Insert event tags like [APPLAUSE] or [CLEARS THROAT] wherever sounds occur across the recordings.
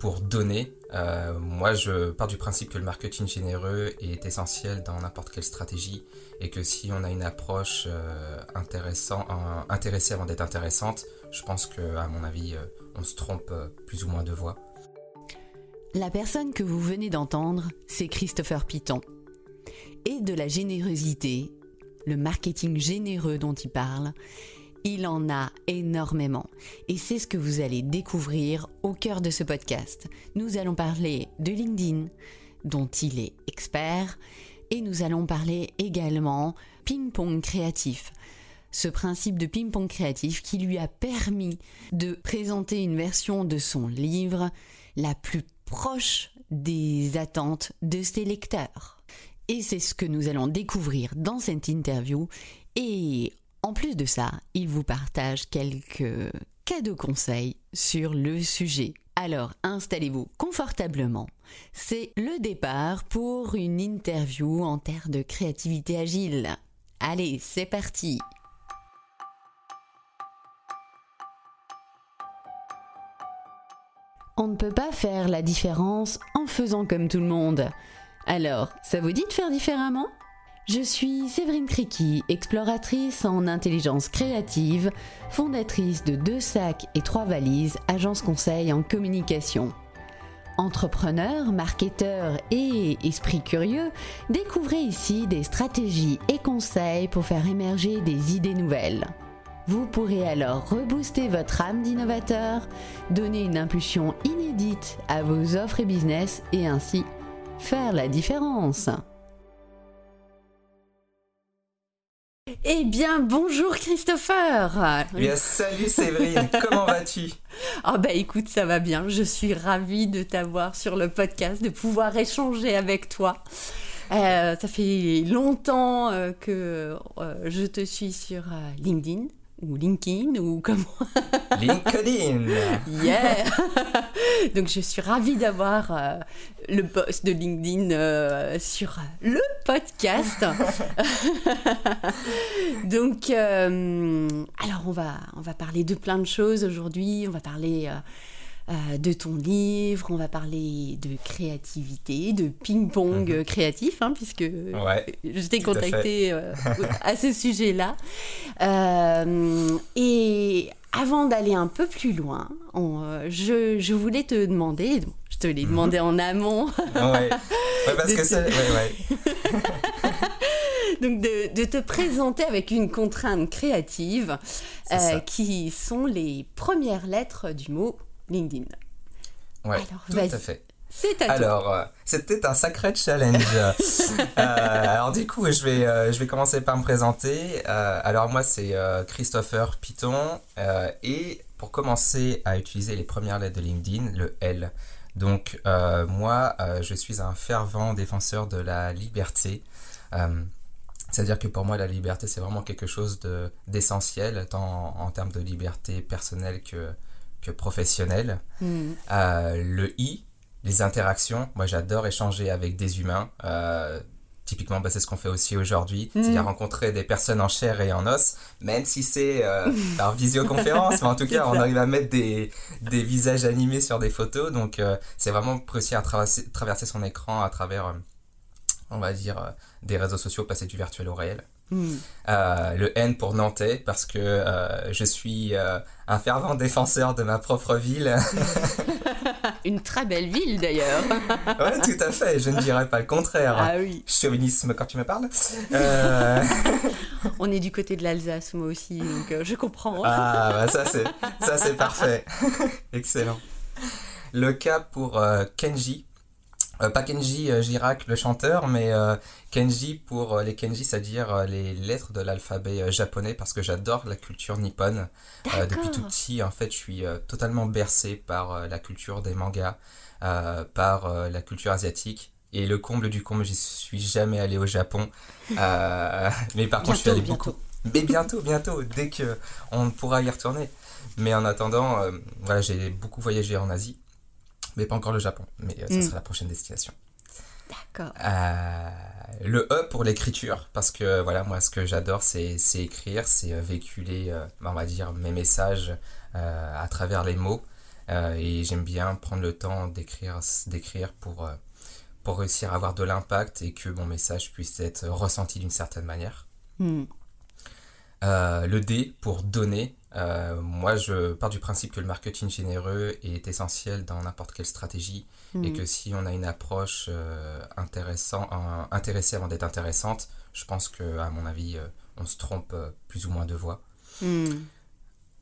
pour donner. Euh, moi, je pars du principe que le marketing généreux est essentiel dans n'importe quelle stratégie et que si on a une approche euh, intéressée avant d'être intéressante, je pense que, à mon avis, euh, on se trompe plus ou moins de voix. La personne que vous venez d'entendre, c'est Christopher Piton. Et de la générosité, le marketing généreux dont il parle, il en a énormément. Et c'est ce que vous allez découvrir au cœur de ce podcast. Nous allons parler de LinkedIn, dont il est expert, et nous allons parler également ping-pong créatif. Ce principe de ping-pong créatif qui lui a permis de présenter une version de son livre la plus proche des attentes de ses lecteurs. Et c'est ce que nous allons découvrir dans cette interview. Et en plus de ça, il vous partage quelques cadeaux conseils sur le sujet. Alors installez-vous confortablement. C'est le départ pour une interview en terre de créativité agile. Allez, c'est parti On ne peut pas faire la différence en faisant comme tout le monde. Alors, ça vous dit de faire différemment? Je suis Séverine Criqui, exploratrice en intelligence créative, fondatrice de Deux Sacs et Trois Valises, agence conseil en communication. Entrepreneur, marketeur et esprit curieux, découvrez ici des stratégies et conseils pour faire émerger des idées nouvelles. Vous pourrez alors rebooster votre âme d'innovateur, donner une impulsion inédite à vos offres et business et ainsi faire la différence. Eh bien, bonjour Christopher. Eh Bien, salut Séverine, [LAUGHS] comment vas-tu? Ah bah écoute, ça va bien, je suis ravie de t'avoir sur le podcast, de pouvoir échanger avec toi. Euh, ça fait longtemps euh, que euh, je te suis sur LinkedIn ou LinkedIn ou comment LinkedIn. [LAUGHS] yeah. Donc je suis ravie d'avoir euh, le boss de LinkedIn euh, sur le podcast. [LAUGHS] Donc euh, alors on va on va parler de plein de choses aujourd'hui. On va parler euh, de ton livre, on va parler de créativité, de ping-pong mhm. créatif, hein, puisque je t'ai contacté euh, [LAUGHS] à, ce sujet-là. Euh, et avant d'aller un peu plus loin, je, voulais te demander, je te l'ai mhm. demandé en amont. ouais. parce que c'est. [LAUGHS] Donc de, de, te présenter avec une contrainte créative qui sont les premières lettres du mot LinkedIn. Ouais, tout à fait. C'est à Alors, euh, c'était un sacré challenge. [LAUGHS] Euh, alors du coup, je vais, euh, je vais commencer par me présenter. alors moi, c'est Christopher Piton. et pour commencer à utiliser les premières lettres de LinkedIn, le L. Donc moi, je suis un fervent défenseur de la liberté. C'est-à-dire que pour moi, la liberté, c'est vraiment quelque chose d'essentiel, tant en, termes de liberté personnelle que, que professionnel. Hmm. Euh, le I, les interactions. Moi, j'adore échanger avec des humains. Euh, typiquement, bah, c'est ce qu'on fait aussi aujourd'hui, hmm. c'est-à-dire rencontrer des personnes en chair et en os, même si c'est euh, [LAUGHS] par visioconférence, mais en tout cas, on arrive à mettre des, des, visages animés sur des photos, donc c'est vraiment réussir à traverser, traverser son écran à travers, on va dire, des réseaux sociaux, passer du virtuel au réel. Euh, le N pour Nantais parce que euh, je suis euh, un fervent défenseur de ma propre ville. [LAUGHS] Une très belle ville d'ailleurs. [LAUGHS] oui, tout à fait, je ne dirais pas le contraire. Ah oui. Chauvinisme quand tu me parles. [LAUGHS] On est du côté de l'Alsace, moi aussi, donc je comprends. ah, bah ça c'est, ça c'est parfait. Excellent. Le cas pour Kenji pas Kenji euh, Girac, le chanteur, mais euh, Kenji pour les Kenji, c'est-à-dire les lettres de l'alphabet japonais, parce que j'adore la culture nippone. depuis tout petit, en fait, je suis totalement bercé par la culture des mangas, par la culture asiatique. Et le comble du comble, j'y suis jamais allé au Japon. [LAUGHS] mais par contre, je suis allé beaucoup. Mais bientôt, bientôt, dès que on pourra y retourner. Mais en attendant, voilà, j'ai beaucoup voyagé en Asie mais pas encore le Japon. Mais euh, ça hmm. sera la prochaine destination. D'accord. Euh, le E pour l'écriture, parce que voilà, moi, ce que j'adore, c'est écrire, c'est euh, véhiculer, on va dire, mes messages à travers les mots. et j'aime bien prendre le temps d'écrire, d'écrire pour, pour réussir à avoir de l'impact et que mon message puisse être ressenti d'une certaine manière. Hmm. le D pour donner. Moi, je pars du principe que le marketing généreux est essentiel dans n'importe quelle stratégie et hmm. que si on a une approche intéressant, intéressée avant d'être intéressante, je pense que, à mon avis, on se trompe plus ou moins de voix.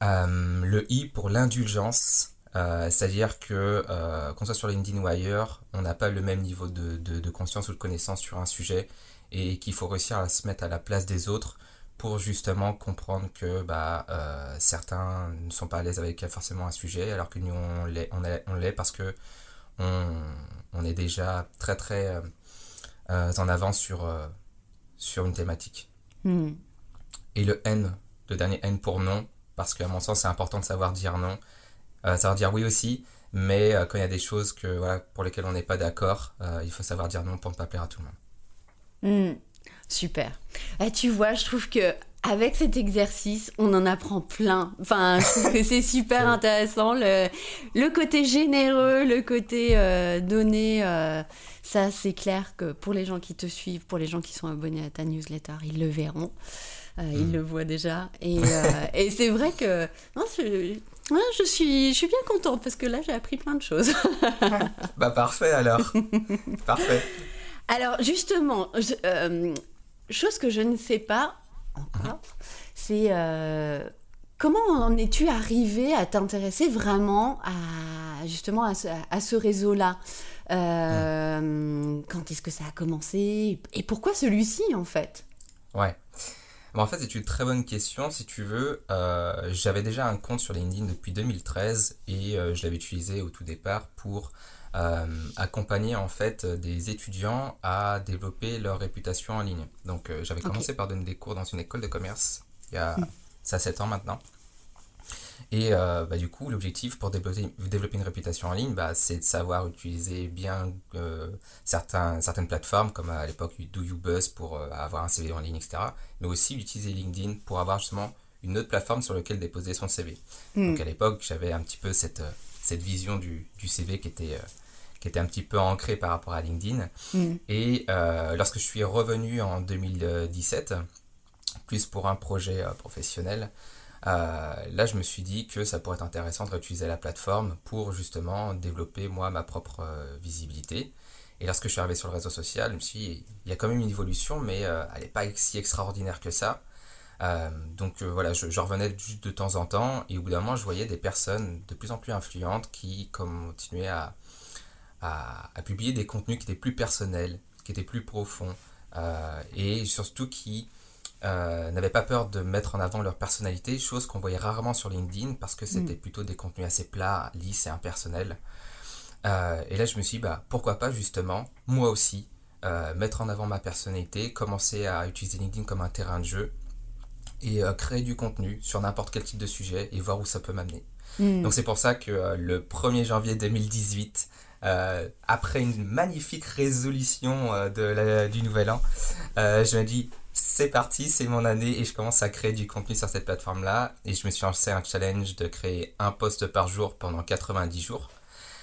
Euh, le I pour l'indulgence, euh, c'est-à-dire que euh, qu'on soit sur LinkedIn ou ailleurs, on n'a pas le même niveau de, de, conscience ou de connaissance sur un sujet et qu'il faut réussir à se mettre à la place des autres pour justement comprendre que bah, certains ne sont pas à l'aise avec forcément un sujet alors que nous on l'est, on, l'est parce que on, on, est déjà très très en avance sur, sur une thématique. Hmm. Et le N, le dernier N pour non, parce qu'à mon sens, c'est important de savoir dire non, euh, savoir dire oui aussi, mais euh, quand il y a des choses que, voilà, pour lesquelles on n'est pas d'accord, euh, il faut savoir dire non pour ne pas plaire à tout le monde. Hmm, super. Eh, tu vois, je trouve que avec cet exercice, on en apprend plein. Enfin, je trouve que c'est [LAUGHS] super intéressant. Le, le, côté généreux, le côté donné, ça c'est clair que pour les gens qui te suivent, pour les gens qui sont abonnés à ta newsletter, ils le verront. Euh, il hmm. le voit déjà. Et, euh, et c'est vrai que non, je, je, suis, je suis bien contente parce que là, j'ai appris plein de choses. [LAUGHS] bah parfait alors. [LAUGHS] parfait. Alors justement, euh, chose que je ne sais pas encore, c'est comment en es-tu arrivé à t'intéresser vraiment à justement à ce, réseau-là? Quand est-ce que ça a commencé? Et pourquoi celui-ci en fait? Ouais. En fait, c'est une très bonne question. Si tu veux, euh, j'avais déjà un compte sur LinkedIn depuis 2013 et euh, je l'avais utilisé au tout départ pour euh, accompagner en fait des étudiants à développer leur réputation en ligne. Donc, j'avais commencé par donner des cours dans une école de commerce il y a hmm. ça 7 ans maintenant. Et euh, bah, du coup, l'objectif pour développer, développer, une réputation en ligne, bah, c'est de savoir utiliser bien euh, certains, certaines plateformes, comme à l'époque Do You Buzz pour euh, avoir un CV en ligne, etc. Mais aussi utiliser LinkedIn pour avoir justement une autre plateforme sur laquelle déposer son CV. Hmm. Donc à l'époque, j'avais un petit peu cette, cette vision du, du CV qui était, qui était un petit peu ancrée par rapport à LinkedIn. Hmm. Et lorsque je suis revenu en 2017, plus pour un projet professionnel, euh, là, je me suis dit que ça pourrait être intéressant de réutiliser la plateforme pour justement développer moi ma propre euh, visibilité. Et lorsque je suis arrivé sur le réseau social, je me suis dit, il y a quand même une évolution, mais euh, elle n'est pas si extraordinaire que ça. Donc voilà, je, revenais juste de temps en temps, et au bout d'un moment, je voyais des personnes de plus en plus influentes qui continuaient à, à, à publier des contenus qui étaient plus personnels, qui étaient plus profonds, et surtout qui euh, n'avaient pas peur de mettre en avant leur personnalité, chose qu'on voyait rarement sur LinkedIn parce que c'était mm. plutôt des contenus assez plats, lisses et impersonnels. Euh, et là, je me suis dit, bah, pourquoi pas justement, moi aussi, euh, mettre en avant ma personnalité, commencer à utiliser LinkedIn comme un terrain de jeu et créer du contenu sur n'importe quel type de sujet et voir où ça peut m'amener. Mm. Donc c'est pour ça que le 1er janvier 2018, après une magnifique résolution de du nouvel an, je me dis c'est parti, c'est mon année et je commence à créer du contenu sur cette plateforme-là. Et je me suis lancé un challenge de créer un post par jour pendant 90 jours.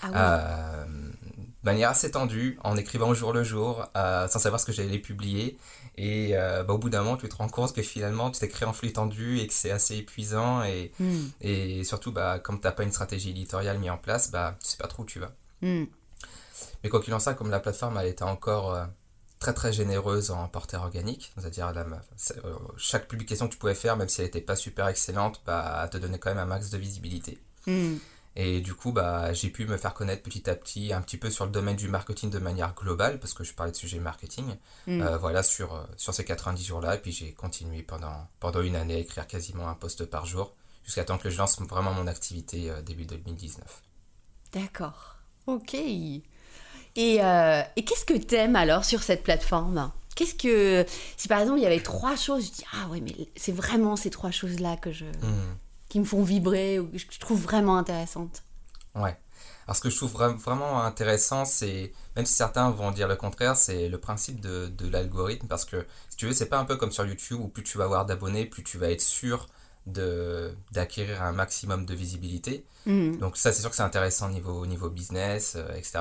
Ah euh, de manière assez tendue, en écrivant au jour le jour, euh, sans savoir ce que j'allais publier. Et euh, bah, au bout d'un moment, tu te rends compte que finalement, tu t'écris en flux tendu et que c'est assez épuisant. Et, hmm. et surtout, bah, comme tu n'as pas une stratégie éditoriale mise en place, bah, tu sais pas trop où tu vas. Hmm. Mais quoi qu'il en soit, comme la plateforme elle était encore très très généreuse en portée organique, c'est-à-dire euh, chaque publication que tu pouvais faire, même si elle n'était pas super excellente, bah, te donnait quand même un max de visibilité. Hmm. Et du coup, bah, j'ai pu me faire connaître petit à petit un petit peu sur le domaine du marketing de manière globale, parce que je parlais de sujet marketing, hmm. euh, voilà, sur, euh, sur ces 90 jours-là. Et puis j'ai continué pendant, pendant une année à écrire quasiment un post par jour, jusqu'à temps que je lance vraiment mon activité début 2019. D'accord. Ok. Euh, et, qu'est-ce que t'aimes alors sur cette plateforme? Qu'est-ce que si par exemple il y avait trois choses, je dis ah ouais mais c'est vraiment ces trois choses là que je hmm. Qui me font vibrer ou que je trouve vraiment intéressantes. Ouais. Alors ce que je trouve vraiment intéressant, c'est même si certains vont dire le contraire, c'est le principe de, de l'algorithme parce que si tu veux, c'est pas un peu comme sur YouTube où plus tu vas avoir d'abonnés, plus tu vas être sûr d'acquérir un maximum de visibilité. Mhm. Donc ça, c'est sûr que c'est intéressant au niveau, au niveau business, euh, etc.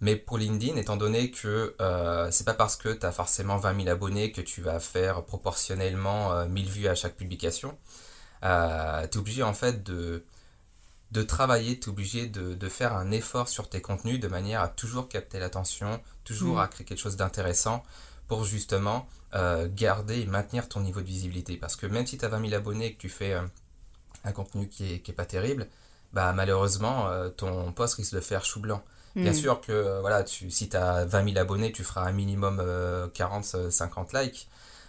Mais pour LinkedIn, étant donné que euh, c'est pas parce que tu as forcément 20 000 abonnés que tu vas faire proportionnellement euh, 1000 vues à chaque publication, euh, tu es obligé en fait de, de travailler, tu es obligé de, de faire un effort sur tes contenus de manière à toujours capter l'attention, toujours Mm. à créer quelque chose d'intéressant pour justement euh, garder et maintenir ton niveau de visibilité. Parce que même si tu as 20 000 abonnés et que tu fais euh, un contenu qui est, qui est pas terrible, bah malheureusement, euh, ton post risque de faire chou blanc. Bien Mhm. sûr que voilà, tu, si tu as 20 000 abonnés, tu feras un minimum 40-50 likes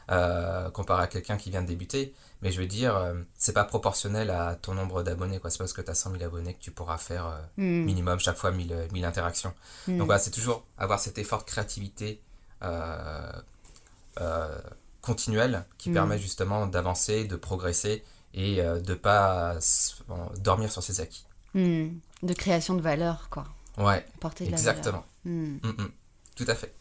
euh, comparé à quelqu'un qui vient de débuter. Mais je veux dire, euh, c'est pas proportionnel à ton nombre d'abonnés. quoi. C'est parce que tu as 100 000 abonnés que tu pourras faire euh, Mhm. minimum chaque fois 1000, euh, 1000 interactions. Mhm. Donc voilà, c'est toujours avoir cet effort de créativité euh, euh, continuel qui Mm. permet justement d'avancer, de progresser et de pas dormir sur ses acquis. De création de valeur, quoi. Ouais, Porter de la exactement. valeur. Mm, mm. Tout à fait.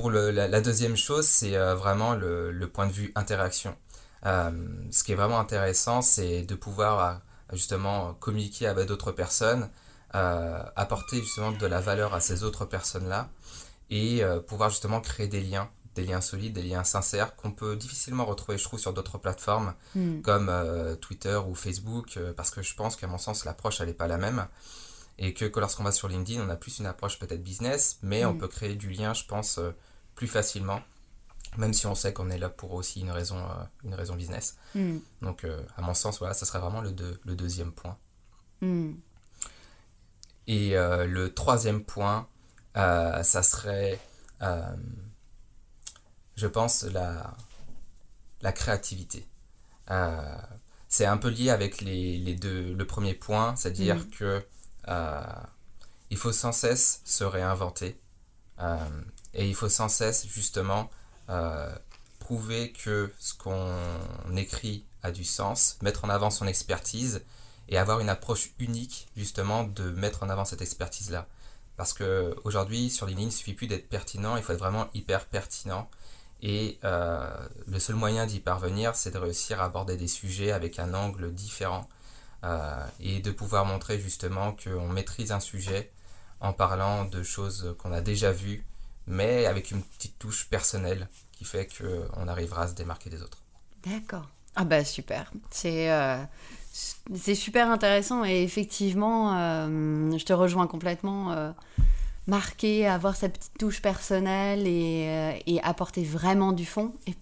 Pour le- la, la deuxième chose, c'est euh, vraiment le, le point de vue interaction. Euh, ce qui est vraiment intéressant, c'est de pouvoir euh, justement communiquer avec d'autres personnes, apporter justement de la valeur à ces autres personnes-là et pouvoir justement créer des liens, des liens solides, des liens sincères qu'on peut difficilement retrouver, je trouve, sur d'autres plateformes Mhm. comme euh, Twitter ou Facebook, euh, parce que je pense qu'à mon sens, l'approche, elle n'est pas la même. Et que, que lorsqu'on va sur LinkedIn, on a plus une approche peut-être business, mais on Mm. peut créer du lien, je pense, euh, plus facilement, même si on sait qu'on est là pour aussi une raison, euh, une raison business. Mhm. Donc, euh, à mon sens, voilà, ça serait vraiment le, deux- le deuxième point. Mhm. Et euh, le troisième point, ça serait, je pense, la, la créativité. Euh, c'est un peu lié avec les, les deux, le premier point, c'est-à dire Mhm. que euh, il faut sans cesse se réinventer euh, et il faut sans cesse justement euh, prouver que ce qu'on écrit a du sens, mettre en avant son expertise et avoir une approche unique justement de mettre en avant cette expertise-là. Parce que aujourd'hui sur LinkedIn, il suffit plus d'être pertinent, il faut être vraiment hyper pertinent. Et euh, le seul moyen d'y parvenir, c'est de réussir à aborder des sujets avec un angle différent euh, et de pouvoir montrer justement qu'on maîtrise un sujet en parlant de choses qu'on a déjà vues, mais avec une petite touche personnelle qui fait qu'on arrivera à se démarquer des autres. D'accord. Ah bah super. C'est euh, c'est super intéressant et effectivement, euh, je te rejoins complètement. euh, marquer, avoir sa petite touche personnelle et, et apporter vraiment du fond. Et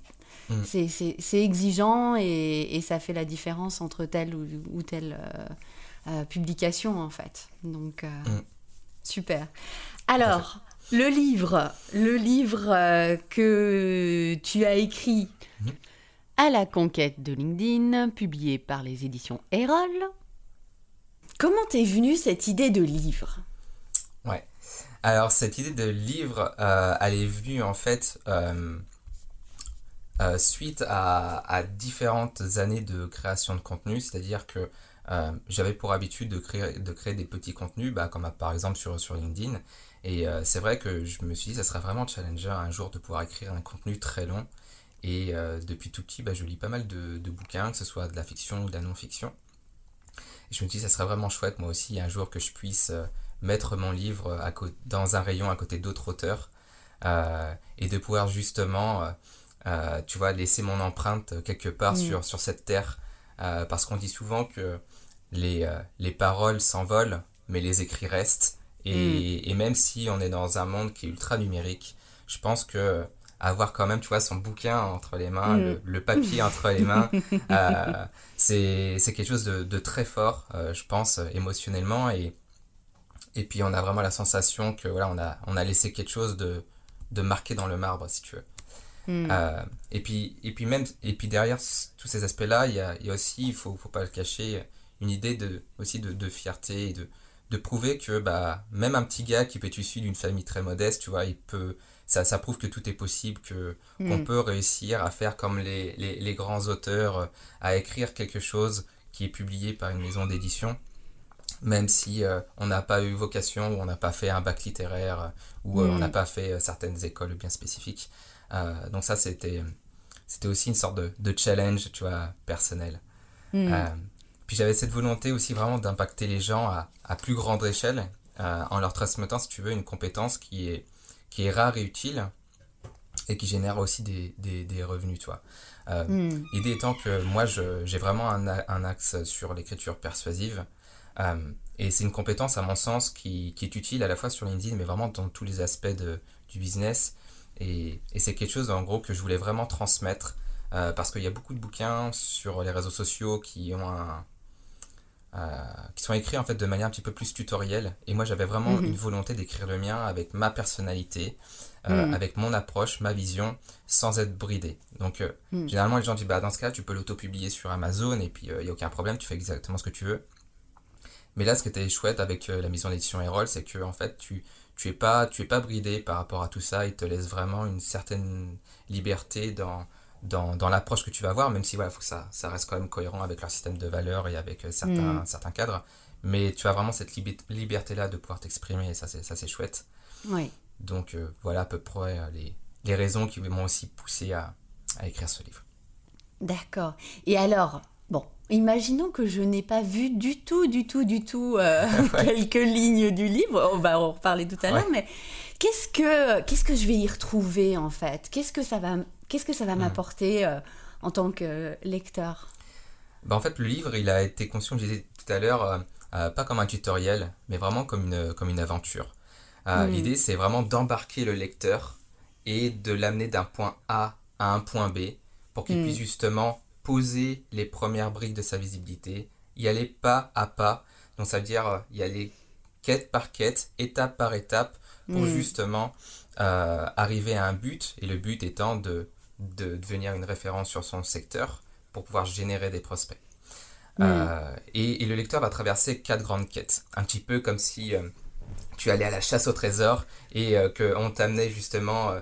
Mm. c'est- exigeant et, et ça fait la différence entre telle ou, ou telle publication en fait. Donc Mm. Super. Alors, le livre, le livre euh, que tu as écrit Mhm. à la conquête de LinkedIn, publié par les éditions Erol. Comment t'es venue cette idée de livre? Ouais. Alors cette idée de livre, euh, elle est venue en fait euh, euh, suite à, à différentes années de création de contenu, c'est-à-dire que euh, j'avais pour habitude de créer, de créer des petits contenus, bah, comme par exemple sur, sur LinkedIn. Et euh, c'est vrai que je me suis dit, ça serait vraiment challenger un jour de pouvoir écrire un contenu très long. Et euh, depuis tout petit, bah, je lis pas mal de, de bouquins, que ce soit de la fiction ou de la non-fiction. Et je me dis, ça serait vraiment chouette, moi aussi, un jour que je puisse mettre mon livre à dans un rayon à côté d'autres auteurs et de pouvoir justement, tu vois, laisser mon empreinte quelque part Mm. sur, sur cette terre. Parce qu'on dit souvent que les, euh, les paroles s'envolent, mais les écrits restent. Et, et même si on est dans un monde qui est ultra numérique, je pense que avoir quand même, tu vois, son bouquin entre les mains, Mm. le, le papier entre les mains, [LAUGHS] euh, c'est c'est quelque chose de, de très fort, euh, je pense, émotionnellement. Et, et puis on a vraiment la sensation que voilà, on a, on a laissé quelque chose de, de marqué dans le marbre, si tu veux. Euh, et, puis, et puis même, et puis derrière tous ces aspects-là, il y a, y a aussi, il faut, faut pas le cacher, une idée de, aussi de, de fierté et de, de prouver que bah, même un petit gars qui peut être issu d'une famille très modeste, tu vois, il peut, ça, ça prouve que tout est possible, que, qu'on Hmm. peut réussir à faire comme les, les, les grands auteurs, euh, à écrire quelque chose qui est publié par une maison d'édition, même si euh, on n'a pas eu vocation ou on n'a pas fait un bac littéraire euh, ou euh, on n'a pas fait euh, certaines écoles bien spécifiques. Donc ça, c'était, c'était aussi une sorte de, de, challenge, tu vois, personnel. Hmm. Puis j'avais cette volonté aussi vraiment d'impacter les gens à, à plus grande échelle euh, en leur transmettant, si tu veux, une compétence qui est, qui est rare et utile et qui génère aussi des, des, des revenus, tu vois. Euh, Hmm. L'idée étant que moi, je- j'ai vraiment un, axe sur l'écriture persuasive. Euh, et c'est une compétence, à mon sens, qui, qui est utile à la fois sur LinkedIn, mais vraiment dans tous les aspects de, du business. Et, et c'est quelque chose, en gros, que je voulais vraiment transmettre. euh, parce qu'il y a beaucoup de bouquins sur les réseaux sociaux qui ont un, qui sont écrits en fait de manière un petit peu plus tutorielle. Et moi, j'avais vraiment Mhm. une volonté d'écrire le mien avec ma personnalité, euh, Mhm. avec mon approche, ma vision, sans être bridé. Donc, euh, Mhm. généralement, les gens disent, bah, dans ce cas, tu peux l'auto-publier sur Amazon et puis il n'y a aucun problème, tu fais exactement ce que tu veux. Mais là, ce qui était chouette avec euh, la maison d'édition Erol, c'est que en fait, tu tu es pas tu es pas bridé par rapport à tout ça. Ils te laissent vraiment une certaine liberté dans dans, dans l'approche que tu vas avoir, même si voilà, faut que ça, ça reste quand même cohérent avec leur système de valeurs et avec euh, certains, Mm. certains cadres. Mais tu as vraiment cette liberté-là de pouvoir t'exprimer et ça, c'est chouette. Oui. Donc euh, voilà à peu près euh, les, les raisons qui m'ont aussi poussé à, à écrire ce livre. D'accord. Et alors, bon, imaginons que je n'ai pas vu du tout, du tout, du tout euh, [LAUGHS] [LAUGHS] quelques lignes du livre. On va en reparler tout à l'heure, Ouais. mais qu'est-ce que qu'est-ce que je vais y retrouver en fait? Qu'est-ce que ça va qu'est-ce que ça va Hmm. m'apporter euh, en tant que lecteur? Bah, en fait, le livre, il a été conçu, comme je disais tout à l'heure, euh, euh, pas comme un tutoriel, mais vraiment comme une, comme une aventure. Euh, Mm. L'idée, c'est vraiment d'embarquer le lecteur et de l'amener d'un point A à un point B pour qu'il Mm. puisse justement poser les premières briques de sa visibilité, y aller pas à pas. Donc, ça veut dire euh, y aller quête par quête, étape par étape, pour Mm. justement euh, arriver à un but, et le but étant de, de devenir une référence sur son secteur pour pouvoir générer des prospects. Mm. Euh, et, et le lecteur va traverser quatre grandes quêtes, un petit peu comme si euh, tu allais à la chasse au trésor et euh, qu'on t'amenait justement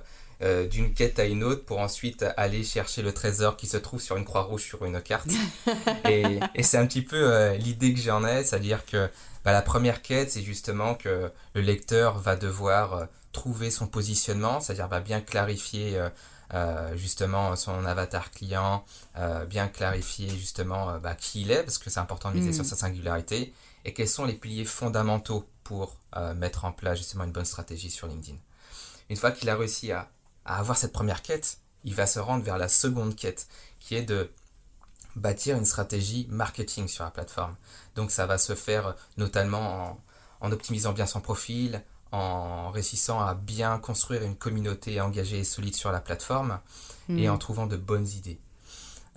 euh, d'une quête à une autre pour ensuite aller chercher le trésor qui se trouve sur une croix rouge sur une carte. [LAUGHS] et et c'est un petit peu l'idée que j'en ai, c'est-à-dire que bah, la première quête, c'est justement que le lecteur va devoir trouver son positionnement, c'est-à-dire va bien clarifier euh, justement son avatar client, euh, bien clarifier justement euh, bah, qui il est, parce que c'est important de miser Mm. sur sa singularité, et quels sont les piliers fondamentaux pour mettre en place justement une bonne stratégie sur LinkedIn. Une fois qu'il a réussi à, à avoir cette première quête, il va se rendre vers la seconde quête, qui est de bâtir une stratégie marketing sur la plateforme. Donc ça va se faire notamment en, en optimisant bien son profil, en réussissant à bien construire une communauté engagée et solide sur la plateforme et Mm. en trouvant de bonnes idées.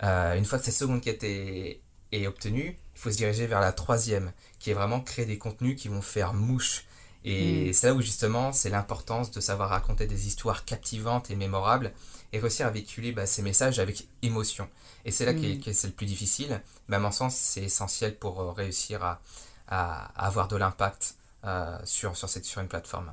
Euh, une fois que cette seconde quête est, est obtenue, il faut se diriger vers la troisième, qui est vraiment créer des contenus qui vont faire mouche. Et Mm. c'est là où justement c'est l'importance de savoir raconter des histoires captivantes et mémorables et réussir à véhiculer bah, ces messages avec émotion. Et c'est là que c'est le plus difficile, mais à mon sens c'est essentiel pour euh, réussir à, à- à avoir de l'impact euh, sur, sur, cette, sur une plateforme.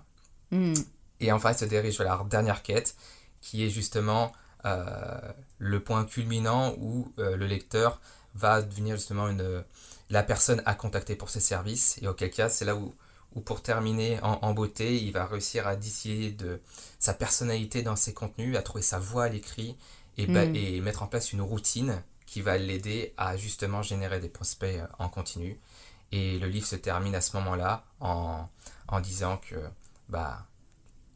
Mm. Et enfin, il se dirige vers la dernière quête, qui est justement euh, le point culminant où euh, le lecteur va devenir justement une, la personne à contacter pour ses services. Et auquel cas, c'est là où, où pour terminer en, en beauté, il va réussir à distiller de sa personnalité dans ses contenus, à trouver sa voix à l'écrit et, ba- Mm. et mettre en place une routine qui va l'aider à justement générer des prospects en continu. Et le livre se termine à ce moment-là en, en disant que bah,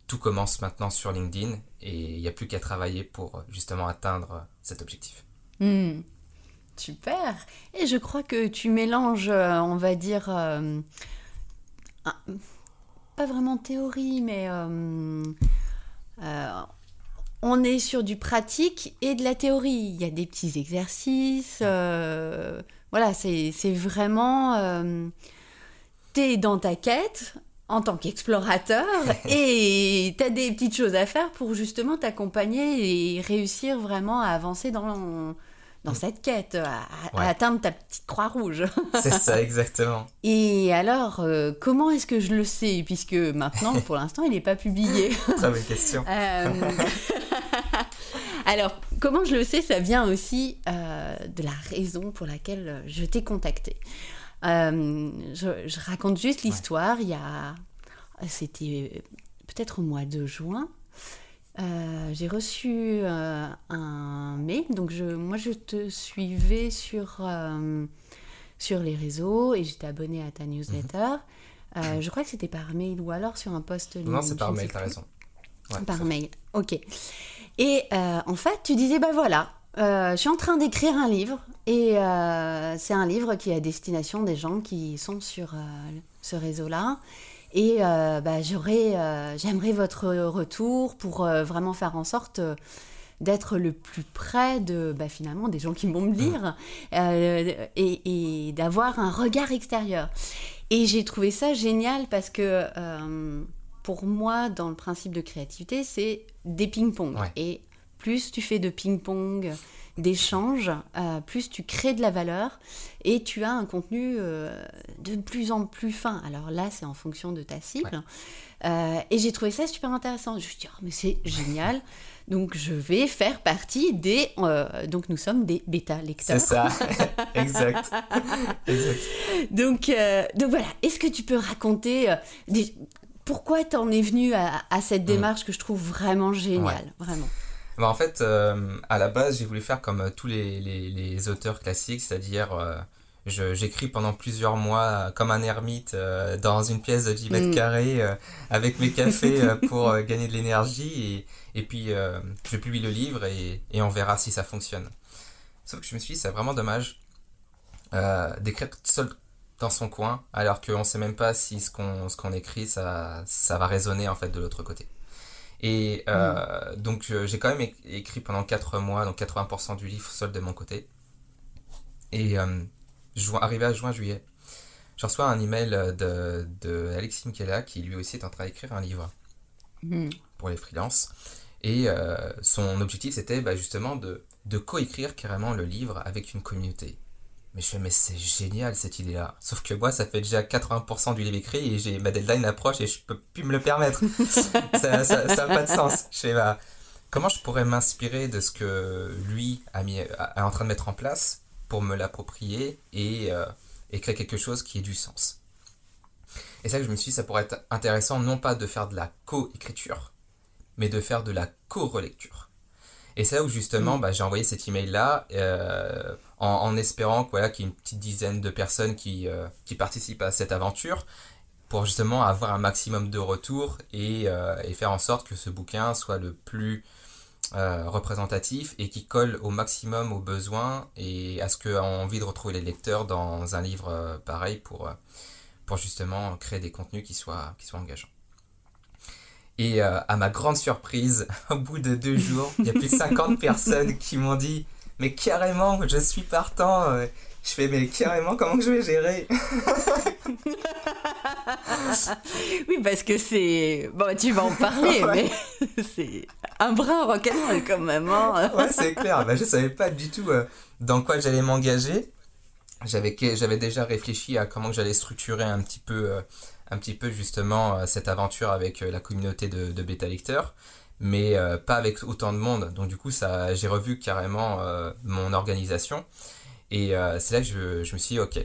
tout commence maintenant sur LinkedIn et il n'y a plus qu'à travailler pour justement atteindre cet objectif. Hmm. Super. Et je crois que tu mélanges, euh, on va dire, euh, pas vraiment théorie, mais euh, on est sur du pratique et de la théorie. Il y a des petits exercices. Voilà, c'est vraiment... Euh, T'es dans ta quête en tant qu'explorateur [LAUGHS] et t'as des petites choses à faire pour justement t'accompagner et réussir vraiment à avancer dans, dans cette quête, à, atteindre ta petite croix rouge. [LAUGHS] C'est ça exactement. Et alors, euh, comment est-ce que je le sais Puisque maintenant, pour l'instant, il n'est pas publié? [LAUGHS] Très bonne question. Euh, Alors, comment je le sais Ça vient aussi euh, de la raison pour laquelle je t'ai contacté. Euh, je, je raconte juste l'histoire. Il y a, c'était peut-être au mois de juin. j'ai reçu un mail, donc je, moi je te suivais sur, sur les réseaux et j'étais abonnée à ta newsletter. Mhm. je crois que c'était par mail ou alors sur un post Non, c'est par mail, t'as raison. par mail, ok. Et en fait, tu disais, bah voilà, je suis en train d'écrire un livre et c'est un livre qui est à destination des gens qui sont sur ce réseau-là. Et euh, bah, euh, j'aimerais votre retour pour euh, vraiment faire en sorte d'être le plus près de bah, finalement des gens qui vont me lire et, d'avoir un regard extérieur. Et j'ai trouvé ça génial parce que pour moi, dans le principe de créativité, c'est des ping-pong. Et plus tu fais de ping-pong, d'échange, euh, plus tu crées de la valeur et tu as un contenu euh, de plus en plus fin. Alors là, c'est en fonction de ta cible. Euh, et j'ai trouvé ça super intéressant. Je me suis dit, oh, mais c'est génial. Donc je vais faire partie des... donc nous sommes des bêta-lecteurs. C'est ça, [LAUGHS] exact. [LAUGHS] Donc, donc voilà, est-ce que tu peux raconter pourquoi tu en es venu à, cette mm. démarche que je trouve vraiment géniale, vraiment bah, en fait, euh, à la base, j'ai voulu faire comme euh, tous les, les, auteurs classiques, c'est-à-dire euh, j'écris pendant plusieurs mois comme un ermite dans une pièce de 10 mètres mm. carrés avec mes cafés [LAUGHS] pour gagner de l'énergie et, et, puis je publie le livre et, et, on verra si ça fonctionne. Sauf que je me suis dit, c'est vraiment dommage d'écrire seul dans son coin alors qu'on ne sait même pas si ce qu'on écrit, ça, ça va résonner en fait de l'autre côté. Et euh, mm. donc j'ai quand même écrit pendant 4 mois, donc 80% du livre seul de mon côté. Et euh, arrivé à juin-juillet, je reçois un email de, de Alexis Michela qui lui aussi est en train d'écrire un livre mm. pour les freelances. Et euh, son objectif c'était bah, justement de, de coécrire carrément le livre avec une communauté. Mais je fais, mais c'est génial cette idée-là. Sauf que moi, ça fait déjà 80% du livre écrit et j'ai ma deadline approche et je peux plus me le permettre. [LAUGHS] ça n'a pas de sens. Je fais, bah, comment je pourrais m'inspirer de ce que lui a mis, en train de mettre en place pour me l'approprier et, euh, créer quelque chose qui ait du sens? Et ça que je me suis dit, ça pourrait être intéressant non pas de faire de la co-écriture, mais de faire de la co-relecture. Et c'est là où justement, mm. bah, j'ai envoyé cet email-là euh, en, espérant qu'il y ait une petite dizaine de personnes qui, euh, qui participent à cette aventure pour justement avoir un maximum de retours et, euh, et, faire en sorte que ce bouquin soit le plus représentatif et qui colle au maximum aux besoins et à ce qu'a envie de retrouver les lecteurs dans un livre pareil pour, pour justement créer des contenus qui soient, qui soient engageants. Et euh, à ma grande surprise, [LAUGHS] au bout de deux jours, il y a plus de 50 personnes qui m'ont dit Mais carrément, je suis partant. Euh, je fais Mais carrément, comment que je vais gérer? [LAUGHS] Oui, parce que c'est. Bon, tu vas en parler, [LAUGHS] mais [LAUGHS] c'est un brin rock'n'roll quand même. Hein ouais, c'est clair. Bah, je savais pas du tout euh, dans quoi j'allais m'engager. J'avais, j'avais déjà réfléchi à comment j'allais structurer un petit peu un petit peu justement euh, cette aventure avec euh, la communauté de, de bêta lecteurs, mais euh, pas avec autant de monde. Donc du coup, ça, j'ai revu carrément mon organisation. Et c'est là que je, je, me suis dit, ok,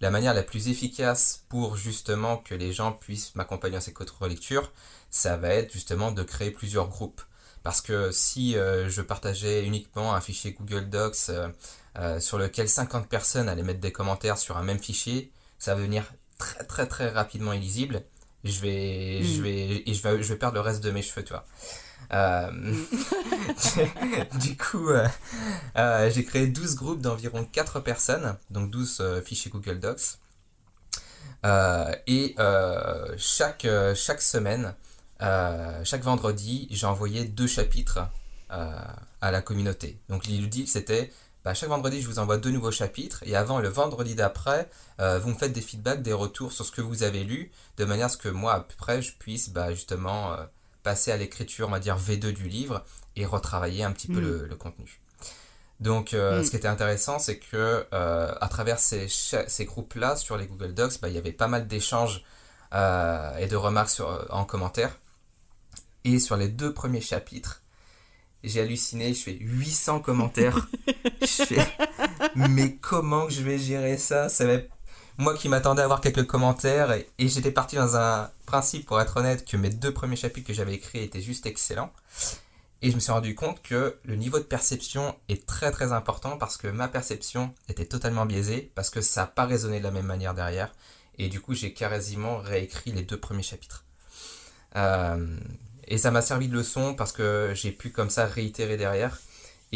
la manière la plus efficace pour justement que les gens puissent m'accompagner dans ces contre-lectures, ça va être justement de créer plusieurs groupes. Parce que si je partageais uniquement un fichier Google Docs sur lequel 50 personnes allaient mettre des commentaires sur un même fichier, ça va devenir très très très rapidement illisible, je vais, je hmm. vais, et je vais, je vais perdre le reste de mes cheveux, tu vois. Euh, [LAUGHS] du coup, euh, euh, j'ai créé 12 groupes d'environ 4 personnes, donc 12 fichiers Google Docs. et chaque, chaque semaine, chaque vendredi, j'ai envoyé deux chapitres à la communauté. Donc l'idée, c'était bah, chaque vendredi, je vous envoie deux nouveaux chapitres. Et avant le vendredi d'après, vous me faites des feedbacks, des retours sur ce que vous avez lu, de manière à ce que moi, après, je puisse bah, justement passer à l'écriture, on va dire V2 du livre, et retravailler un petit peu mm. le, contenu. Donc, euh, mm. ce qui était intéressant, c'est que à travers ces, ces groupes-là, sur les Google Docs, bah, il y avait pas mal d'échanges et de remarques sur, en commentaire. Et sur les deux premiers chapitres, j'ai halluciné, je fais 800 commentaires. [LAUGHS] je fais, mais comment que je vais gérer ça? Ça va moi qui m'attendais à avoir quelques commentaires et, j'étais parti dans un principe, pour être honnête, que mes deux premiers chapitres que j'avais écrits étaient juste excellents. Et je me suis rendu compte que le niveau de perception est très très important parce que ma perception était totalement biaisée, parce que ça n'a pas résonné de la même manière derrière. Et du coup, j'ai quasiment réécrit les deux premiers chapitres. Euh, et ça m'a servi de leçon parce que j'ai pu comme ça réitérer derrière.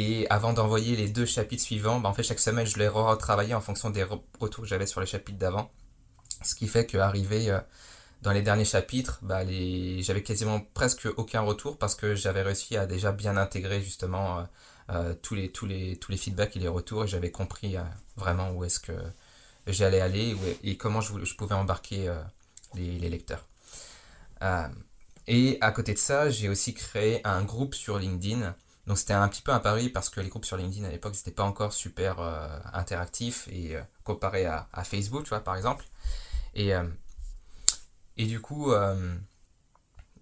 Et avant d'envoyer les deux chapitres suivants, bah, en fait, chaque semaine, je les retravaillais en fonction des retours que j'avais sur les chapitres d'avant. Ce qui fait qu'arrivé euh, dans les derniers chapitres, bah, j'avais quasiment presque aucun retour parce que j'avais réussi à déjà bien intégrer justement euh, euh, tous, les, tous, les, tous les feedbacks et les retours et j'avais compris vraiment où est-ce que j'allais aller et comment je, je pouvais embarquer les, les, lecteurs. et à côté de ça, j'ai aussi créé un groupe sur LinkedIn donc c'était un petit peu un pari parce que les groupes sur LinkedIn à l'époque n'étaient pas encore super euh, interactifs et euh, comparé à, Facebook, tu vois, par exemple. Et, euh, et du coup,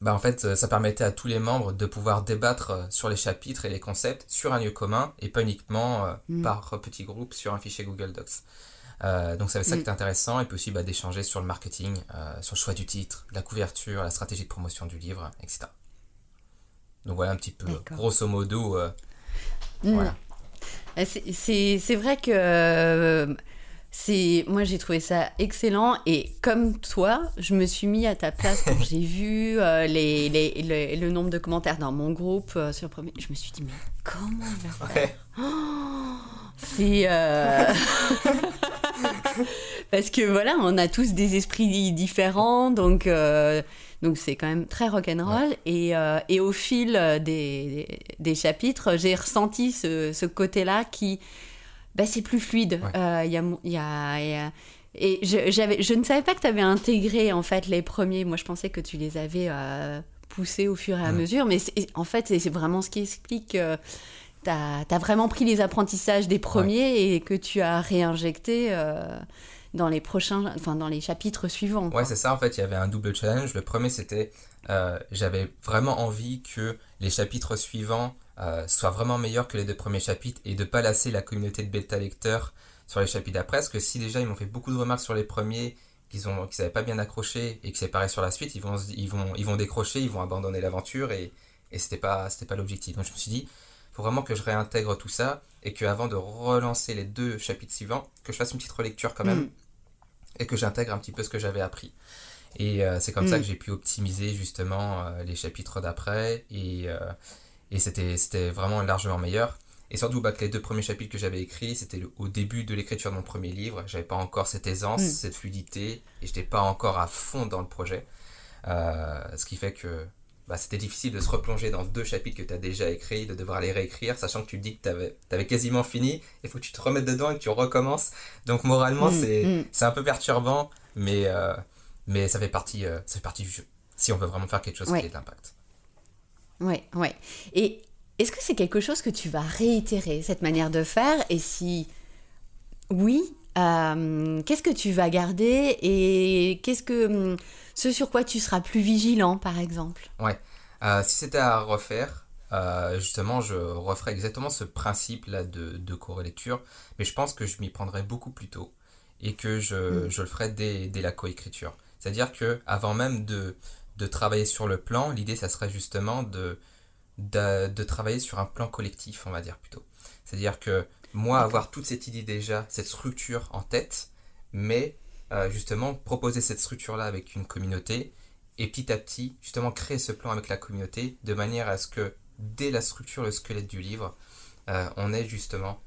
bah en fait, ça permettait à tous les membres de pouvoir débattre sur les chapitres et les concepts sur un lieu commun et pas uniquement mm. par petits groupes sur un fichier Google Docs. donc c'est ça mm. qui est intéressant et puis aussi bah, d'échanger sur le marketing, sur le choix du titre, la couverture, la stratégie de promotion du livre, etc. Donc voilà un petit peu, grosso modo. Euh, hmm. voilà. Euh, c'est vrai que euh, c'est moi j'ai trouvé ça excellent et comme toi, je me suis mis à ta place quand [LAUGHS] j'ai vu les, les, le nombre de commentaires dans mon groupe sur premier. Je me suis dit mais comment on va faire? Oh, C'est [LAUGHS] [LAUGHS] parce que voilà, on a tous des esprits différents, donc donc c'est quand même très rock'n'roll. Et, euh, et au fil euh, des, des, chapitres, j'ai ressenti ce, ce côté-là qui, bah, c'est plus fluide. Euh, il y, a, y, a, et je, je ne savais pas que tu avais intégré en fait les premiers. Moi, je pensais que tu les avais poussés au fur et à mesure. Mais en fait, c'est vraiment ce qui explique que tu as, as, vraiment pris les apprentissages des premiers et que tu as réinjecté dans les prochains, enfin dans les chapitres suivants. Ouais, c'est ça. En fait, il y avait un double challenge. Le premier, c'était euh, j'avais vraiment envie que les chapitres suivants euh, soient vraiment meilleurs que les deux premiers chapitres et de pas lasser la communauté de bêta lecteurs sur les chapitres d'après. Parce que si déjà ils m'ont fait beaucoup de remarques sur les premiers, qu'ils ont qu'ils n'avaient pas bien accroché et que c'est pareil sur la suite, ils vont ils vont ils vont décrocher, ils vont abandonner l'aventure et et c'était pas c'était pas l'objectif. Donc je me suis dit faut vraiment que je réintègre tout ça et que avant de relancer les deux chapitres suivants, que je fasse une petite relecture quand même. Mm et que j'intègre un petit peu ce que j'avais appris. Et euh, c'est comme ça mm. que j'ai pu optimiser justement euh, les chapitres d'après et, euh, et c'était, c'était vraiment largement meilleur. Et surtout bah, que les deux premiers chapitres que j'avais écrits, c'était au début de l'écriture de mon premier livre. J'avais pas encore cette aisance, mm. cette fluidité et j'étais pas encore à fond dans le projet. ce qui fait que bah, c'était difficile de se replonger dans deux chapitres que tu as déjà écrits, de devoir les réécrire, sachant que tu te dis que tu avais, quasiment fini, il faut que tu te remettes dedans et que tu recommences. Donc moralement, mm, mm. c'est un peu perturbant, mais, euh, mais ça, fait partie, euh, ça fait partie du jeu, si on veut vraiment faire quelque chose qui ait de l'impact. Ouais, ouais. Et est-ce que c'est quelque chose que tu vas réitérer, cette manière de faire? Et si oui, euh, qu'est-ce que tu vas garder et qu'est-ce que hum, ce sur quoi tu seras plus vigilant, par exemple? Ouais. Euh, si c'était à refaire, euh, justement, je referais exactement ce principe-là de, de co-relecture, mais je pense que je m'y prendrais beaucoup plus tôt et que je, mm. je le ferais dès, dès la coécriture. C'est-à-dire que avant même de, de travailler sur le plan, l'idée, ça serait justement de, de, de, travailler sur un plan collectif, on va dire plutôt. C'est-à-dire que moi, avoir toute cette idée déjà, cette structure en tête, mais euh, justement proposer cette structure-là avec une communauté et petit à petit justement créer ce plan avec la communauté de manière à ce que dès la structure, le squelette du livre, euh, on ait justement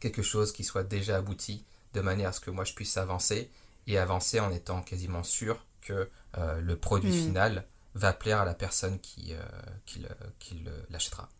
quelque chose qui soit déjà abouti de manière à ce que moi je puisse avancer et avancer en étant quasiment sûr que euh, le produit hmm. final va plaire à la personne qui, qui, l'achètera.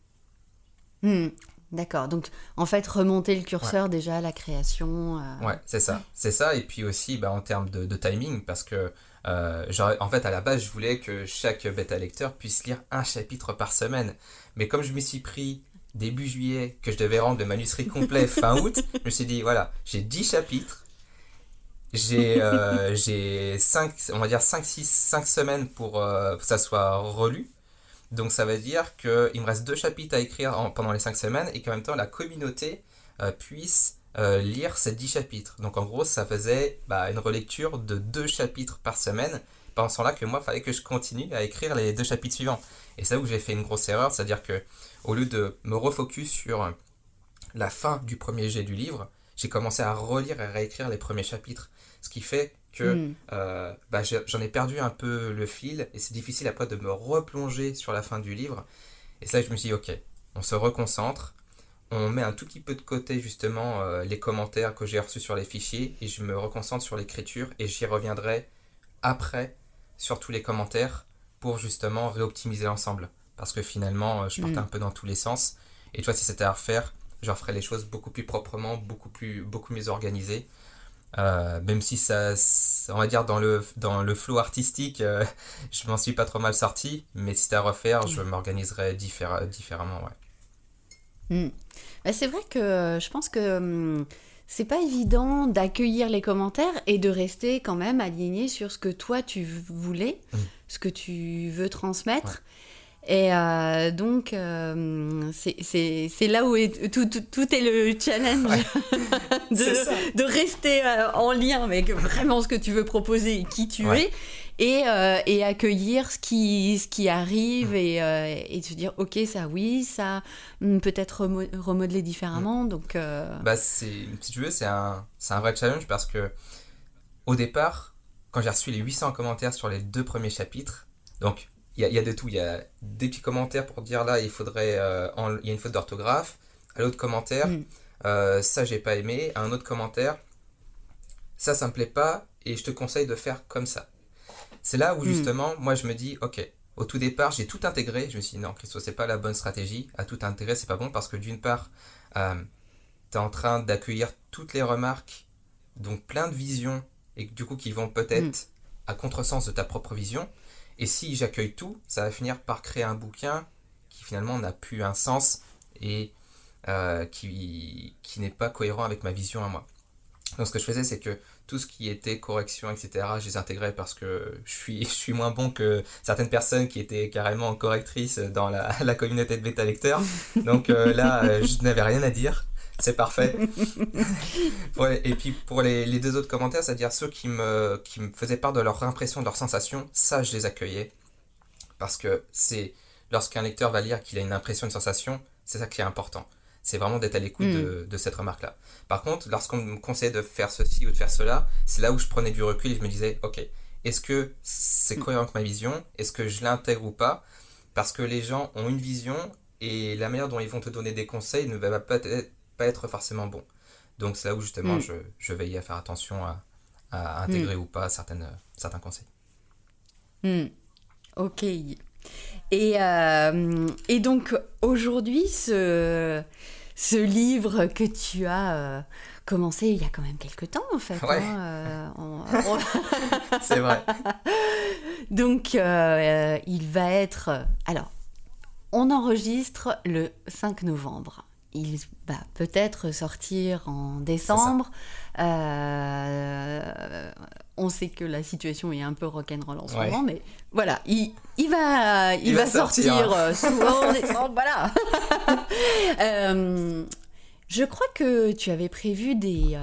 Hmm. D'accord. Donc, en fait, remonter le curseur déjà à la création. Euh, ouais, c'est ça. C'est ça. Et puis aussi, bah, en termes de, timing, parce que, euh, en fait, à la base, je voulais que chaque bêta lecteur puisse lire un chapitre par semaine. Mais comme je me suis pris début juillet, que je devais rendre le manuscrit complet [LAUGHS] fin août, je me suis dit, voilà, j'ai 10 chapitres. J'ai euh, [LAUGHS] 5, on va dire 5, 6, 5 semaines pour euh, que ça soit relu. Donc ça veut dire qu'il me reste deux chapitres à écrire pendant les cinq semaines et qu'en même temps la communauté euh, puisse euh, lire ces dix chapitres. Donc en gros ça faisait bah, une relecture de deux chapitres par semaine, pensant là que moi, fallait que je continue à écrire les deux chapitres suivants. Et c'est là où j'ai fait une grosse erreur, c'est-à-dire que au lieu de me refocus sur la fin du premier jet du livre, j'ai commencé à relire et réécrire les premiers chapitres. Ce qui fait que hmm. euh, bah, j'en ai perdu un peu le fil et c'est difficile après de me replonger sur la fin du livre. Et ça, je me suis dit, ok, on se reconcentre, on met un tout petit peu de côté justement euh, les commentaires que j'ai reçus sur les fichiers et je me reconcentre sur l'écriture et j'y reviendrai après sur tous les commentaires pour justement réoptimiser l'ensemble. Parce que finalement, euh, je partais hmm. un peu dans tous les sens. Et toi, si c'était à refaire, je referais les choses beaucoup plus proprement, beaucoup, plus, beaucoup mieux organisées. Euh, même si ça, on va dire dans le, dans le flow artistique, euh, [LAUGHS] je m'en suis pas trop mal sorti, mais si c'était à refaire, je mm. m'organiserais différemment. Ouais. Mm. Bah, c'est vrai que je pense que hum, c'est pas évident d'accueillir les commentaires et de rester quand même aligné sur ce que toi tu voulais, mm. ce que tu veux transmettre. Et euh, donc, euh, c'est là où est, tout, tout, tout, est le challenge [LAUGHS] de, de, rester euh, en lien avec vraiment ce que tu veux proposer et qui tu es. Et, et, accueillir ce qui, ce qui arrive et, et se dire, ok, ça oui, ça mm, peut-être remodeler différemment. Mm. Donc, bah, si tu veux, c'est un, un vrai challenge parce que au départ, quand j'ai reçu les 800 commentaires sur les deux premiers chapitres, donc il y, a, de tout. Il y a des petits commentaires pour dire là, il faudrait, euh, il y a une faute d'orthographe. À l'autre commentaire, mm. euh, ça j'ai pas aimé. À un autre commentaire, ça ça me plaît pas et je te conseille de faire comme ça. C'est là où mm. justement, moi je me dis, ok, au tout départ, j'ai tout intégré. Je me suis dit non, Christo, c'est pas la bonne stratégie. À tout intégrer, c'est pas bon parce que d'une part, euh, tu es en train d'accueillir toutes les remarques, donc plein de visions et du coup qui vont peut-être mm. à contresens de ta propre vision. Et si j'accueille tout, ça va finir par créer un bouquin qui finalement n'a plus un sens et euh, qui, qui n'est pas cohérent avec ma vision à moi. Donc ce que je faisais, c'est que tout ce qui était correction, etc., je les intégrais parce que je suis, je suis moins bon que certaines personnes qui étaient carrément correctrices dans la, [LAUGHS] la communauté de bêta lecteurs. Donc euh, là, euh, je n'avais rien à dire c'est parfait. [LAUGHS] et puis pour les, deux autres commentaires, c'est-à-dire ceux qui me, qui me faisaient part de leur impression, de leurs sensations, ça je les accueillais. Parce que c'est lorsqu'un lecteur va lire qu'il a une impression, une sensation, c'est ça qui est important. C'est vraiment d'être à l'écoute de, hmm. cette remarque-là. Par contre, lorsqu'on me conseillait de faire ceci ou de faire cela, c'est là où je prenais du recul et je me disais, ok, est-ce que c'est hmm. cohérent avec ma vision? Est-ce que je l'intègre ou pas? Parce que les gens ont une vision et la manière dont ils vont te donner des conseils ne va pas être pas être forcément bon. Donc c'est là où justement mm. je, je veille à faire attention à, intégrer mm. ou pas certaines, certains conseils. Mm. Ok. Et, euh, et donc aujourd'hui, ce, ce livre que tu as euh, commencé il y a quand même quelques temps en fait. Hein, euh, [LAUGHS] C'est vrai. [LAUGHS] donc il va être... Alors, on enregistre le 5 novembre il va peut-être sortir en décembre. Euh, on sait que la situation est un peu rock'n'roll en ce moment, mais voilà, il, va, il, va, sortir, euh, souvent [LAUGHS] en décembre. voilà. [LAUGHS] Euh, je crois que tu avais prévu des,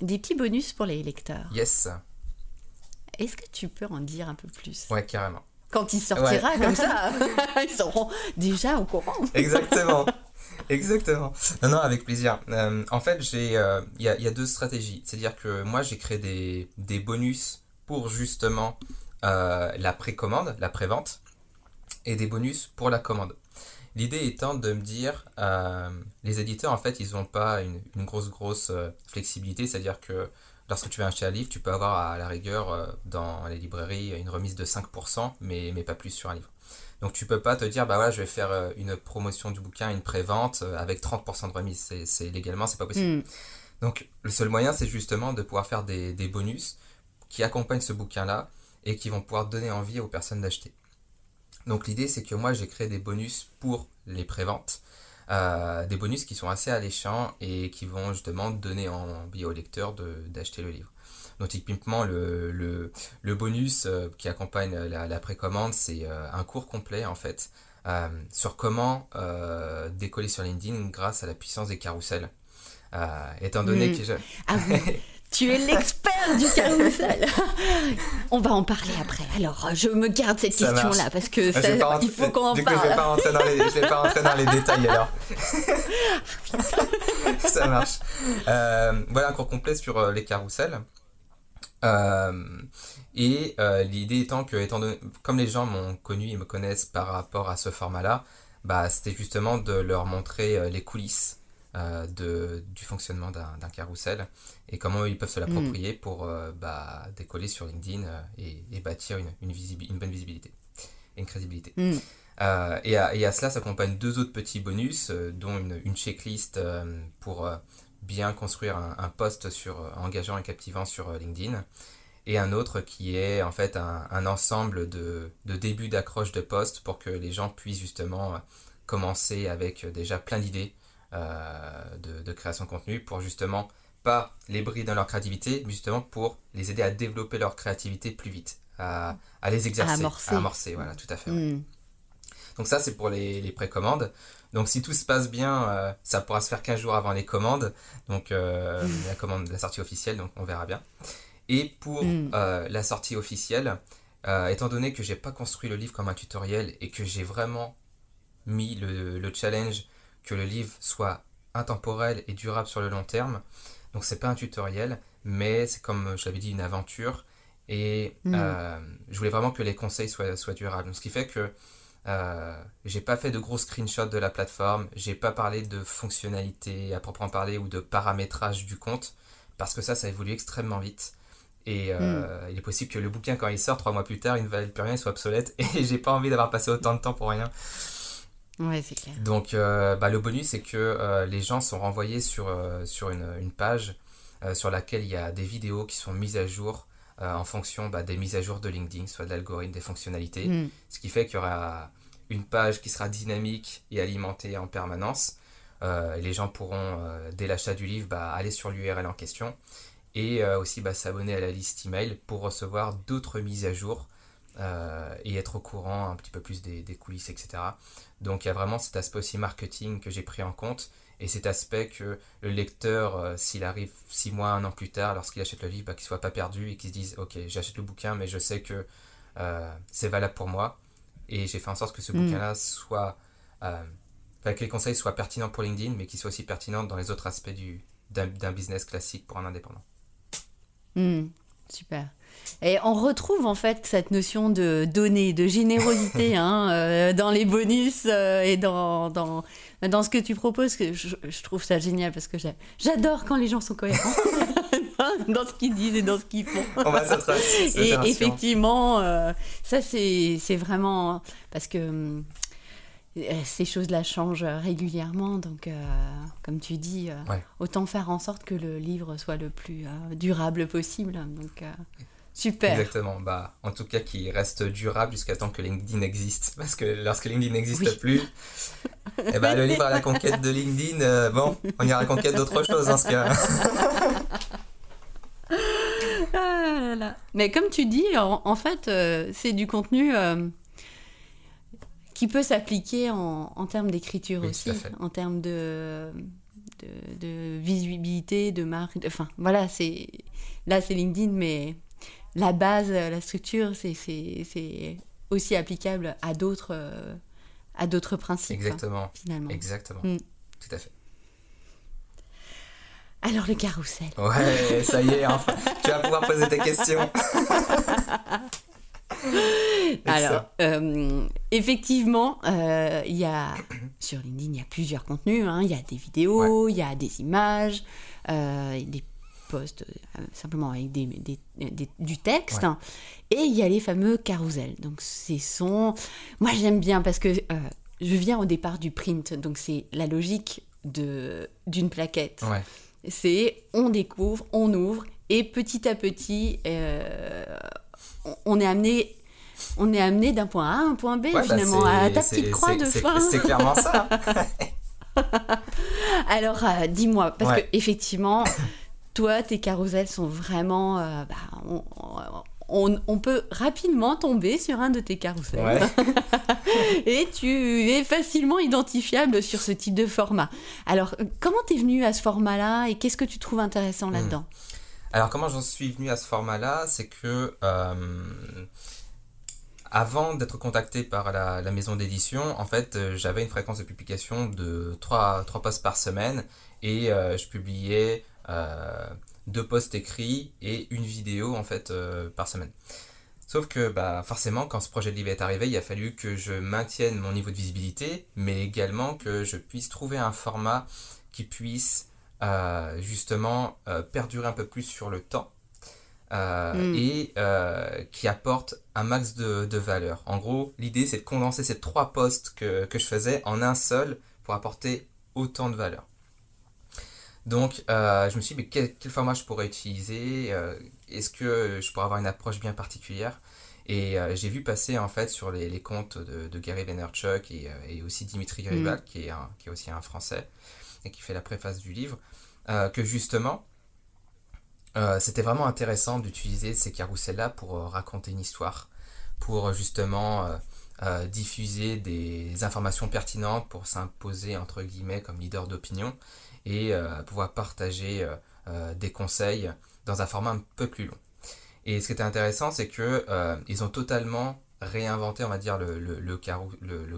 des petits bonus pour les lecteurs. Yes. Est-ce que tu peux en dire un peu plus? Ouais, carrément. Quand il sortira comme ça, [LAUGHS] ils seront déjà au courant. Exactement. Exactement. Non, non, avec plaisir. Euh, en fait, euh, il y, a, deux stratégies. C'est-à-dire que moi, j'ai créé des, des, bonus pour justement euh, la précommande, la prévente, et des bonus pour la commande. L'idée étant de me dire, les éditeurs, en fait, ils n'ont pas une, grosse, grosse flexibilité. C'est-à-dire que lorsque tu veux acheter un livre, tu peux avoir à la rigueur dans les librairies une remise de 5%, mais, mais pas plus sur un livre. Donc tu peux pas te dire, bah voilà, je vais faire euh, une promotion du bouquin, une prévente euh, avec 30% de remise. C'est légalement, c'est pas possible. Hmm. Donc le seul moyen, c'est justement de pouvoir faire des, bonus qui accompagnent ce bouquin-là et qui vont pouvoir donner envie aux personnes d'acheter. Donc l'idée, c'est que moi, j'ai créé des bonus pour les préventes. Euh, des bonus qui sont assez alléchants et qui vont justement donner envie au lecteur d'acheter le livre. Donc typiquement, le, le, bonus euh, qui accompagne la, précommande, c'est euh, un cours complet en fait euh, sur comment décoller sur LinkedIn grâce à la puissance des carousels. étant donné mm. que je... Ah [LAUGHS] Tu es l'expert du carrousel. On va en parler après. Alors, je me garde cette question-là parce que ça, il faut qu'on en du parle. Coup, je vais pas rentrer dans les, je vais pas rentrer dans les détails alors. [LAUGHS] ça marche. Euh, voilà un cours complet sur les carousels. Euh, et euh, l'idée étant que, étant donné, comme les gens m'ont connu et me connaissent par rapport à ce format-là, bah, c'était justement de leur montrer euh, les coulisses euh, de, du fonctionnement d'un carrousel et comment ils peuvent se l'approprier mm. pour euh, bah, décoller sur LinkedIn et, et, bâtir une, une, une, bonne visibilité et une crédibilité. Mm. et, à, et, à, cela s'accompagnent deux autres petits bonus, dont une, une checklist pour bien construire un, un post sur, engageant et captivant sur LinkedIn et un autre qui est en fait un, un ensemble de, de débuts d'accroche de poste pour que les gens puissent justement commencer avec déjà plein d'idées euh, de, de, création de contenu pour justement pas les brider dans leur créativité, mais justement pour les aider à développer leur créativité plus vite, à, à les exercer, à amorcer. à amorcer. voilà, tout à fait. Mm. Donc ça, c'est pour les, les, précommandes. Donc si tout se passe bien, euh, ça pourra se faire 15 jours avant les commandes, donc euh, mm. la commande, la sortie officielle, donc on verra bien. Et pour mm. euh, la sortie officielle, étant donné que j'ai pas construit le livre comme un tutoriel et que j'ai vraiment mis le, le, challenge que le livre soit intemporel et durable sur le long terme, donc c'est pas un tutoriel, mais c'est comme je l'avais dit une aventure et mm. euh, je voulais vraiment que les conseils soient, soient durables. Donc, ce qui fait que euh, j'ai pas fait de gros screenshots de la plateforme, j'ai pas parlé de fonctionnalités à proprement parler ou de paramétrage du compte parce que ça, ça évolue extrêmement vite. Et euh, mm. il est possible que le bouquin, quand il sort trois mois plus tard, il ne valide plus rien, il soit obsolète. [LAUGHS] Et j'ai pas envie d'avoir passé autant de temps pour rien. Ouais, c'est clair. Donc, euh, bah, le bonus, c'est que les gens sont renvoyés sur, sur une, une page sur laquelle il y a des vidéos qui sont mises à jour en fonction bah, des mises à jour de LinkedIn, soit de l'algorithme, des fonctionnalités. Mm. Ce qui fait qu'il y aura une page qui sera dynamique et alimentée en permanence. et les gens pourront, dès l'achat du livre, bah, aller sur l'URL en question et euh, aussi bah, s'abonner à la liste email pour recevoir d'autres mises à jour euh, et être au courant un petit peu plus des, des coulisses, etc. Donc il y a vraiment cet aspect aussi marketing que j'ai pris en compte et cet aspect que le lecteur, euh, s'il arrive six mois, un an plus tard, lorsqu'il achète le livre, bah, qu'il soit pas perdu et qu'il se dise ok j'achète le bouquin mais je sais que euh, c'est valable pour moi et j'ai fait en sorte que ce mm. bouquin-là soit euh, que les conseils soient pertinents pour LinkedIn mais qu'ils soient aussi pertinents dans les autres aspects du, d'un, business classique pour un indépendant. Mmh, super. Et on retrouve en fait cette notion de donner, de générosité [LAUGHS] hein, euh, dans les bonus euh, et dans, dans, dans, ce que tu proposes. Que je, je trouve ça génial parce que j'adore quand les gens sont cohérents [LAUGHS] dans ce qu'ils disent et dans ce qu'ils font. On va [LAUGHS] et effectivement, euh, ça c'est vraiment parce que hum, euh, ces choses-là changent régulièrement. Donc, euh, comme tu dis, euh, ouais. autant faire en sorte que le livre soit le plus euh, durable possible. Donc, euh, super. Exactement. Bah, en tout cas, qu'il reste durable jusqu'à temps que LinkedIn existe. [LAUGHS] Parce que lorsque LinkedIn n'existe oui. plus, eh ben, le livre à la conquête de LinkedIn, bon, on ira à la conquête d'autre chose dans ce cas. [LAUGHS] ah là là. Mais comme tu dis, en, en fait, c'est du contenu qui peut s'appliquer en, en, termes d'écriture oui, aussi, en termes de, de, de, visibilité, de marque. De, enfin, voilà, c'est là c'est LinkedIn, mais la base, la structure, c'est aussi applicable à d'autres à d'autres principes. Exactement. Hein, finalement. Exactement. Mm. Tout à fait. Alors le carrousel. Ouais, ça y est, enfin, tu vas pouvoir poser tes questions. [LAUGHS] [LAUGHS] Alors, euh, effectivement, euh, il y a [COUGHS] sur LinkedIn, il y a plusieurs contenus. Hein. Il y a des vidéos, ouais. il y a des images, euh, des posts euh, simplement avec des, des, des, du texte. Ouais. Et il y a les fameux carousels. Donc, c'est son. Moi, j'aime bien parce que je viens au départ du print. Donc, c'est la logique d'une plaquette. Ouais. C'est on découvre, on ouvre, et petit à petit, euh, on est amené on est amené d'un point A à un point B ouais, finalement bah à ta petite croix de fin. C'est clairement ça. [LAUGHS] Alors euh, dis-moi parce ouais. que effectivement toi tes carousels sont vraiment euh, bah, on, on, on, peut rapidement tomber sur un de tes carousels ouais. [LAUGHS] et tu es facilement identifiable sur ce type de format. Alors comment t'es venu à ce format là et qu'est-ce que tu trouves intéressant là-dedans? mmh. Alors comment j'en suis venu à ce format-là C'est que avant d'être contacté par la, maison d'édition, en fait, euh, j'avais une fréquence de publication de 3, 3 posts par semaine et euh, je publiais euh, deux posts écrits et une vidéo en fait par semaine. Sauf que bah, forcément, quand ce projet de livre est arrivé, il a fallu que je maintienne mon niveau de visibilité, mais également que je puisse trouver un format qui puisse justement perdurer un peu plus sur le temps euh, mm. et euh, qui apporte un max de, de valeur. En gros, l'idée c'est de condenser ces trois postes que, que, je faisais en un seul pour apporter autant de valeur. Donc, euh, je me suis dit, mais quel, quel, format je pourrais utiliser Est-ce que je pourrais avoir une approche bien particulière? Et j'ai vu passer en fait sur les, les comptes de, de, Gary Vaynerchuk et, et aussi Dimitri Garibald, mm. qui, est qui est aussi un Français qui fait la préface du livre, que justement, euh, c'était vraiment intéressant d'utiliser ces carousels-là pour euh, raconter une histoire, pour euh, justement diffuser des informations pertinentes, pour s'imposer entre guillemets comme leader d'opinion et pouvoir partager des conseils dans un format un peu plus long. Et ce qui était intéressant, c'est que ils ont totalement réinventé, on va dire, le, le, le,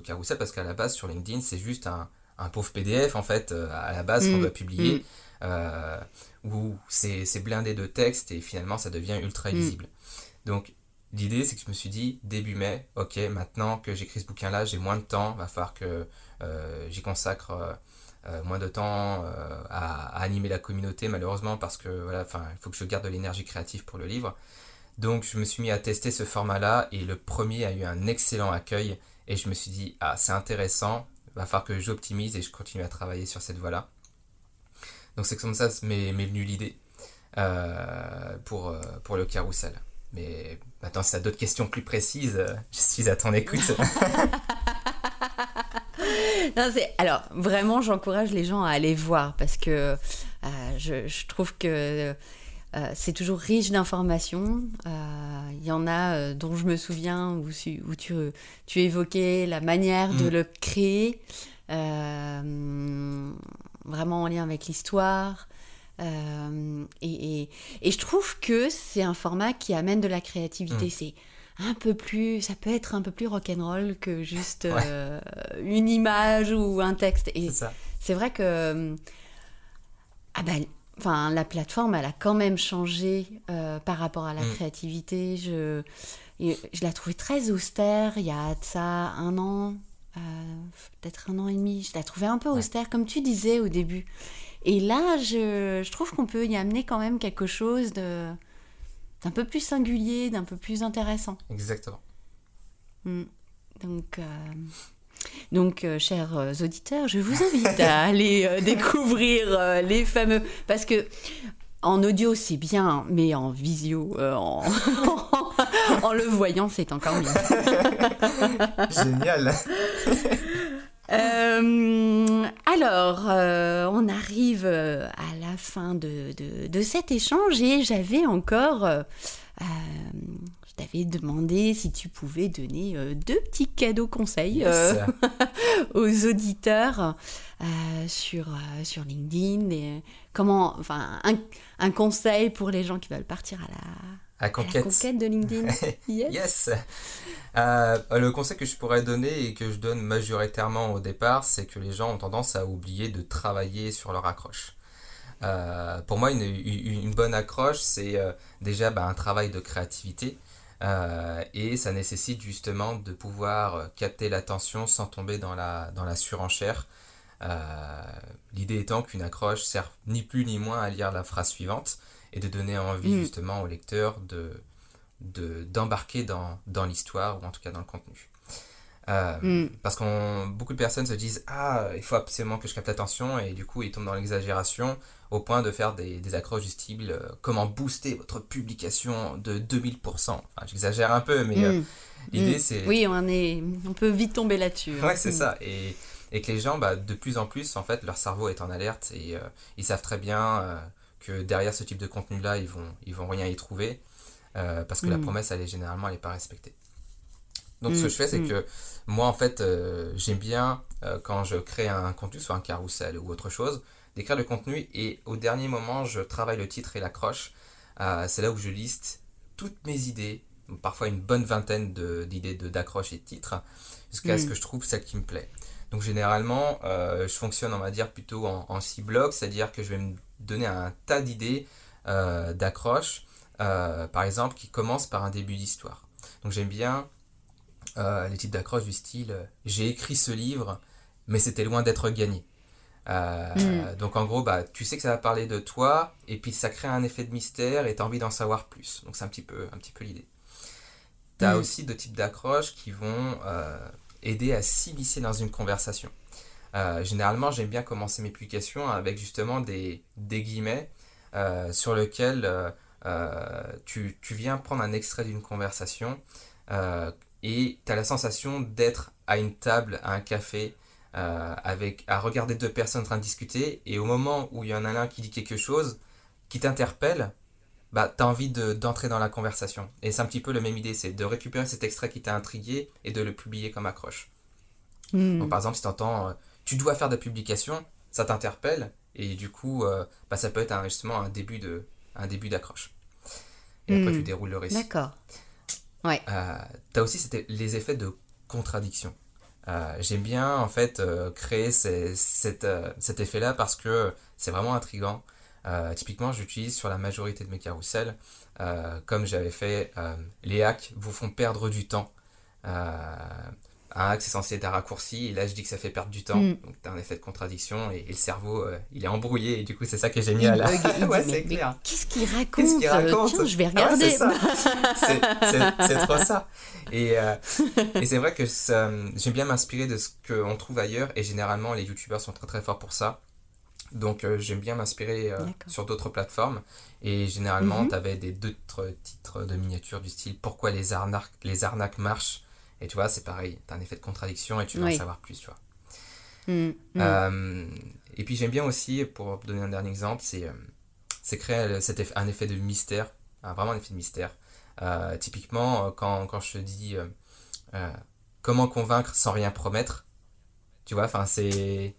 carrousel, parce qu'à la base, sur LinkedIn, c'est juste un, un, pauvre PDF, en fait, à la base, qu'on mmh. doit publier. Mmh euh, où c'est blindé de texte et finalement ça devient ultra mm. lisible. Donc l'idée c'est que je me suis dit début mai, ok maintenant que j'écris ce bouquin là j'ai moins de temps, va falloir que euh, j'y consacre euh, euh, moins de temps à, animer la communauté malheureusement parce que voilà, enfin il faut que je garde de l'énergie créative pour le livre. Donc je me suis mis à tester ce format là et le premier a eu un excellent accueil et je me suis dit ah c'est intéressant, va falloir que j'optimise et je continue à travailler sur cette voie là. Donc c'est comme ça m'est venu l'idée euh, pour, euh, pour le carrousel. Mais maintenant, si tu as d'autres questions plus précises, euh, je suis à ton écoute. [LAUGHS] [LAUGHS] non, alors, vraiment, j'encourage les gens à aller voir parce que je, je, trouve que c'est toujours riche d'informations. Il y en a dont je me souviens où, où tu, tu évoquais la manière de mm. le créer vraiment en lien avec l'histoire. Euh, et, et, je trouve que c'est un format qui amène de la créativité. Mm. C'est un peu plus, ça peut être un peu plus rock'n'roll que juste euh, une image ou un texte. Et c'est vrai que ah ben, enfin, la plateforme, elle a quand même changé euh, par rapport à la mm. créativité. Je, je la trouvais très austère il y a ça un an, euh, peut-être un an et demi. Je la trouvais un peu austère, comme tu disais au début. Et là, je, je trouve qu'on peut y amener quand même quelque chose de d'un peu plus singulier, d'un peu plus intéressant. Exactement. Mm. Donc, euh, donc euh, chers auditeurs, je vous invite à [LAUGHS] aller découvrir les fameux... Parce que en audio, c'est bien, mais en visio, en... [LAUGHS] en le voyant, c'est encore mieux. [LAUGHS] Génial. Euh, alors, euh, on arrive euh, à la fin de, de, cet échange et j'avais encore, t'avais demandé si tu pouvais donner deux petits cadeaux conseils [LAUGHS] aux auditeurs sur, sur LinkedIn. Et comment, enfin, un, un conseil pour les gens qui veulent partir à la à conquête. conquête de LinkedIn. [LAUGHS] Yes. Euh, le conseil que je pourrais donner et que je donne majoritairement au départ, c'est que les gens ont tendance à oublier de travailler sur leur accroche. Euh, pour moi, une, une, bonne accroche, c'est euh, déjà bah, un travail de créativité. Et ça nécessite justement de pouvoir capter l'attention sans tomber dans la, dans la surenchère. L'idée étant qu'une accroche sert ni plus ni moins à lire la phrase suivante, et de donner envie mm. justement au lecteur de d'embarquer dans, dans l'histoire ou en tout cas dans le contenu. Euh, mm. Parce que beaucoup de personnes se disent Ah, il faut absolument que je capte l'attention, et du coup, ils tombent dans l'exagération au point de faire des, des accroches du style euh, Comment booster votre publication de 2000%. Enfin, j'exagère un peu, mais euh, mm. l'idée c'est. Oui, on, est, on peut vite tomber là-dessus. Hein. Ouais, c'est ça. Et, et que les gens, bah, de plus en plus, en fait, leur cerveau est en alerte et ils savent très bien que derrière ce type de contenu-là, ils vont, ils vont rien y trouver parce que la mm. promesse, elle est généralement, elle n'est pas respectée. Donc, ce que mm. je fais, c'est mm. que moi, en fait, euh, j'aime bien, euh, quand je crée un contenu, soit un carrousel ou autre chose, d'écrire le contenu et au dernier moment, je travaille le titre et l'accroche c'est là où je liste toutes mes idées, parfois une bonne vingtaine d'idées d'accroches et de titres, jusqu'à ce mm. que je trouve celle qui me plaît. Donc généralement, je fonctionne, on va dire, plutôt en, en six blocs, c'est-à-dire que je vais me donner un tas d'idées d'accroches, par exemple, qui commencent par un début d'histoire. Donc j'aime bien euh, les types d'accroches du style euh, j'ai écrit ce livre, mais c'était loin d'être gagné. Euh, hmm. Donc en gros, bah, tu sais que ça va parler de toi, et puis ça crée un effet de mystère, et tu as envie d'en savoir plus. Donc c'est un petit peu, un petit peu l'idée. Tu as hmm. aussi deux types d'accroches qui vont aider à s'immiscer dans une conversation. généralement, j'aime bien commencer mes publications avec justement des, des guillemets sur lesquels tu, tu, viens prendre un extrait d'une conversation et tu as la sensation d'être à une table, à un café, euh, avec, à regarder deux personnes en train de discuter, et au moment où il y en a un qui dit quelque chose qui t'interpelle, bah, tu as envie d'entrer dans la conversation. Et c'est un petit peu la même idée, c'est de récupérer cet extrait qui t'a intrigué et de le publier comme accroche. Hmm. par exemple, si tu entends, euh, tu dois faire de la publication, ça t'interpelle, et du coup, euh, bah, ça peut être un, justement un début d'accroche. Et après, tu hmm. déroules le récit. D'accord. Euh, tu as aussi les effets de contradiction. Euh, j'aime bien en fait euh, créer cet, effet-là parce que c'est vraiment intrigant. typiquement, j'utilise sur la majorité de mes carousels, comme j'avais fait, les hacks vous font perdre du temps un hack c'est censé être un raccourci et là je dis que ça fait perdre du temps. Mm. donc t'as un effet de contradiction et, le cerveau euh, il est embrouillé et du coup c'est ça qui est génial. [LAUGHS] Ouais c'est clair. qu'est-ce qu'il raconte, qu raconte Tiens, je vais ah regarder. c'est trop ça. Et, euh, [LAUGHS] et c'est vrai que j'aime bien m'inspirer de ce qu'on trouve ailleurs et généralement les youtubeurs sont très très forts pour ça. Donc euh, j'aime bien m'inspirer sur d'autres plateformes. Et généralement mm-hmm. tu avais des d'autres titres de miniatures du style pourquoi les arnaques les arnaques marchent et tu vois, c'est pareil, tu as un effet de contradiction et tu veux en savoir plus, tu vois. Mm, mm. Euh, et puis j'aime bien aussi, pour donner un dernier exemple, c'est euh, créer cet effet, un effet de mystère, vraiment un effet de mystère. Euh, typiquement, quand, quand, je te dis comment convaincre sans rien promettre, tu vois, enfin c'est...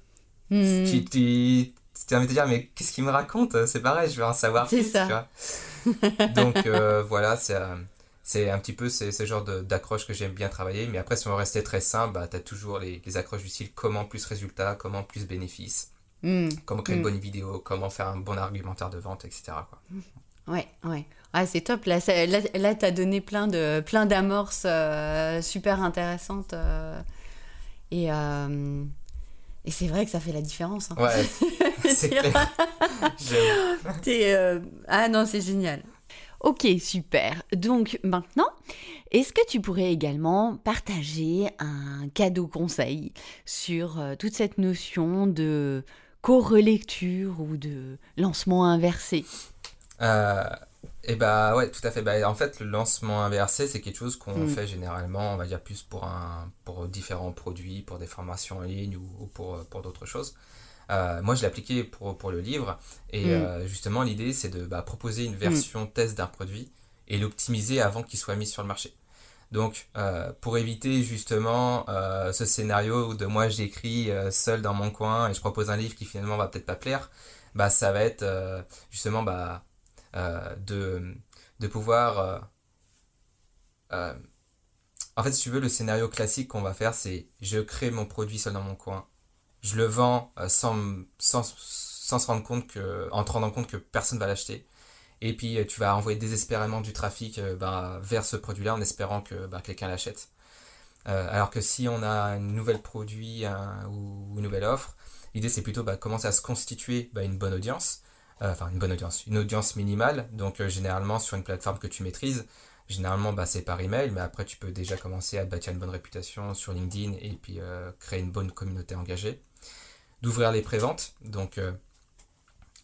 Mm. Tu, tu, tu envie de dire, mais qu'est-ce qu'il me raconte? C'est pareil, je veux en savoir plus, ça. tu vois. [LAUGHS] Donc voilà, c'est c'est un petit peu ce genre d'accroche que j'aime bien travailler. Mais après, si on rester très simple, bah, tu as toujours les, accroches du style comment plus résultat, comment plus bénéfice, hmm. comment créer une hmm. bonne vidéo, comment faire un bon argumentaire de vente, etc. Quoi. Ouais, ouais. Ah, c'est top. Là, là, tu as donné plein de plein d'amorces euh, super intéressantes. Euh, et, euh, et c'est vrai que ça fait la différence. Hein. Ouais, [LAUGHS] c'est clair. [LAUGHS] ah non, c'est génial. Ok, super. Donc maintenant, est-ce que tu pourrais également partager un cadeau conseil sur euh, toute cette notion de co-relecture ou de lancement inversé? Euh, Eh bah ouais, tout à fait. Bah, en fait, le lancement inversé, c'est quelque chose qu'on mm. fait généralement, on va dire plus pour, un, pour différents produits, pour des formations en ligne ou, pour, pour d'autres choses. Euh, moi, je l'ai appliqué pour, pour le livre. Et mm. euh, justement, l'idée, c'est de bah, proposer une version mm. test d'un produit et l'optimiser avant qu'il soit mis sur le marché. Donc, euh, pour éviter justement ce scénario de moi j'écris seul dans mon coin et je propose un livre qui finalement va peut-être pas plaire, bah, ça va être justement bah, de, de pouvoir. en fait, si tu veux, le scénario classique qu'on va faire, c'est je crée mon produit seul dans mon coin je le vends euh, sans, se rendre compte que, en te rendant compte que personne va l'acheter. Et puis euh, tu vas envoyer désespérément du trafic euh, bah, vers ce produit-là en espérant que bah, quelqu'un l'achète. alors que si on a un nouvel produit ou une nouvelle offre, l'idée c'est plutôt bah, commencer à se constituer bah, une bonne audience. enfin une bonne audience, une audience minimale. Donc généralement sur une plateforme que tu maîtrises, Généralement, c'est par email, mais après, tu peux déjà commencer à bâtir une bonne réputation sur LinkedIn et puis créer une bonne communauté engagée d'ouvrir les préventes. Donc, euh,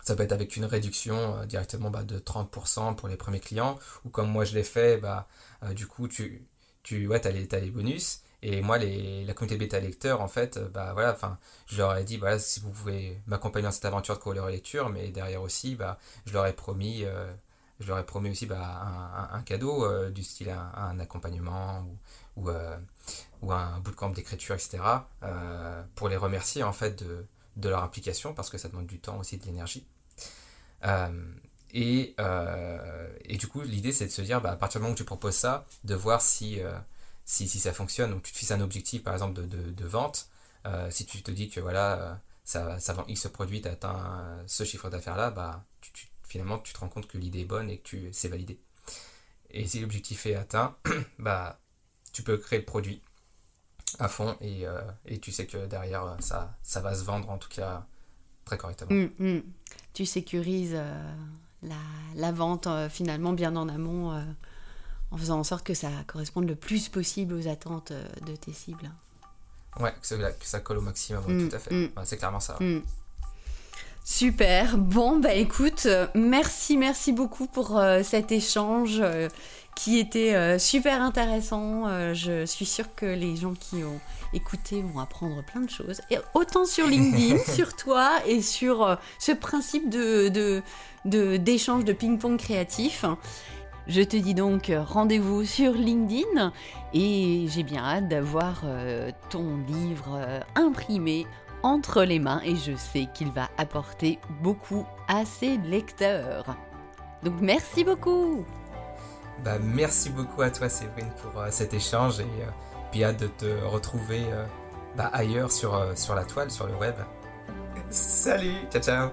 ça peut être avec une réduction euh, directement bah, de 30% pour les premiers clients, ou comme moi je l'ai fait, bah, euh, du coup, tu, tu ouais, as, les, bonus. Et moi, les, la communauté bêta lecteur, en fait, bah voilà, je leur ai dit, voilà, si vous pouvez m'accompagner dans cette aventure de couleur lecture, mais derrière aussi, bah, je leur ai promis, je leur ai promis aussi bah, un, cadeau du style un, accompagnement ou, ou un bootcamp d'écriture, etc., euh, pour les remercier en fait de, leur implication, parce que ça demande du temps aussi, de l'énergie. Euh, Et, du coup, l'idée, c'est de se dire, bah, à partir du moment où tu proposes ça, de voir si, si, ça fonctionne. Donc, tu te fixes un objectif, par exemple, de, vente. si tu te dis que voilà, ça, ça vend X produit, tu atteint ce chiffre d'affaires-là, bah, finalement, tu te rends compte que l'idée est bonne et que c'est validé. Et si l'objectif est atteint, [CLEARS THROAT] bah, tu peux créer le produit à fond et, euh, et, tu sais que derrière, ça, ça va se vendre en tout cas très correctement. Mm, mm. Tu sécurises euh, la, la, vente euh, finalement bien en amont en faisant en sorte que ça corresponde le plus possible aux attentes de tes cibles. Ouais, que ça, que ça colle au maximum, mm, tout à fait. c'est clairement ça. Super. Bon, bah écoute, merci, merci beaucoup pour cet échange qui était euh, super intéressant. Euh, je suis sûre que les gens qui ont écouté vont apprendre plein de choses. Et autant sur LinkedIn, [LAUGHS] sur toi et sur euh, ce principe de, d'échange de, ping-pong créatif. Je te dis donc rendez-vous sur LinkedIn et j'ai bien hâte d'avoir ton livre imprimé entre les mains et je sais qu'il va apporter beaucoup à ses lecteurs. Donc merci beaucoup bah, merci beaucoup à toi Séverine pour euh, cet échange et euh, puis hâte de te retrouver euh, bah, ailleurs sur, sur la toile, sur le web. Salut, ciao ciao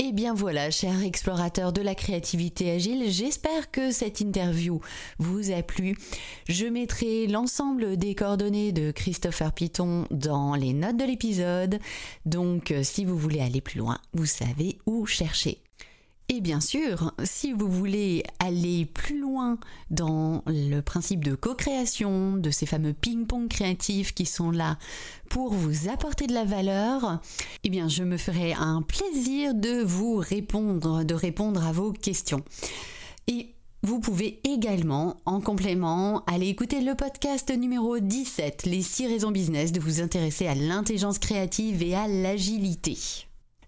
Et eh bien voilà, chers explorateurs de la créativité agile, j'espère que cette interview vous a plu. Je mettrai l'ensemble des coordonnées de Christopher Piton dans les notes de l'épisode, donc si vous voulez aller plus loin, vous savez où chercher. Et bien sûr, si vous voulez aller plus loin dans le principe de co-création, de ces fameux ping-pong créatifs qui sont là pour vous apporter de la valeur, eh bien je me ferai un plaisir de vous répondre, de répondre à vos questions. Et vous pouvez également, en complément, aller écouter le podcast numéro 17, Les 6 raisons business, de vous intéresser à l'intelligence créative et à l'agilité.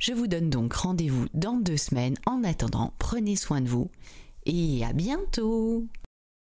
Je vous donne donc rendez-vous dans deux semaines. En attendant, prenez soin de vous et à bientôt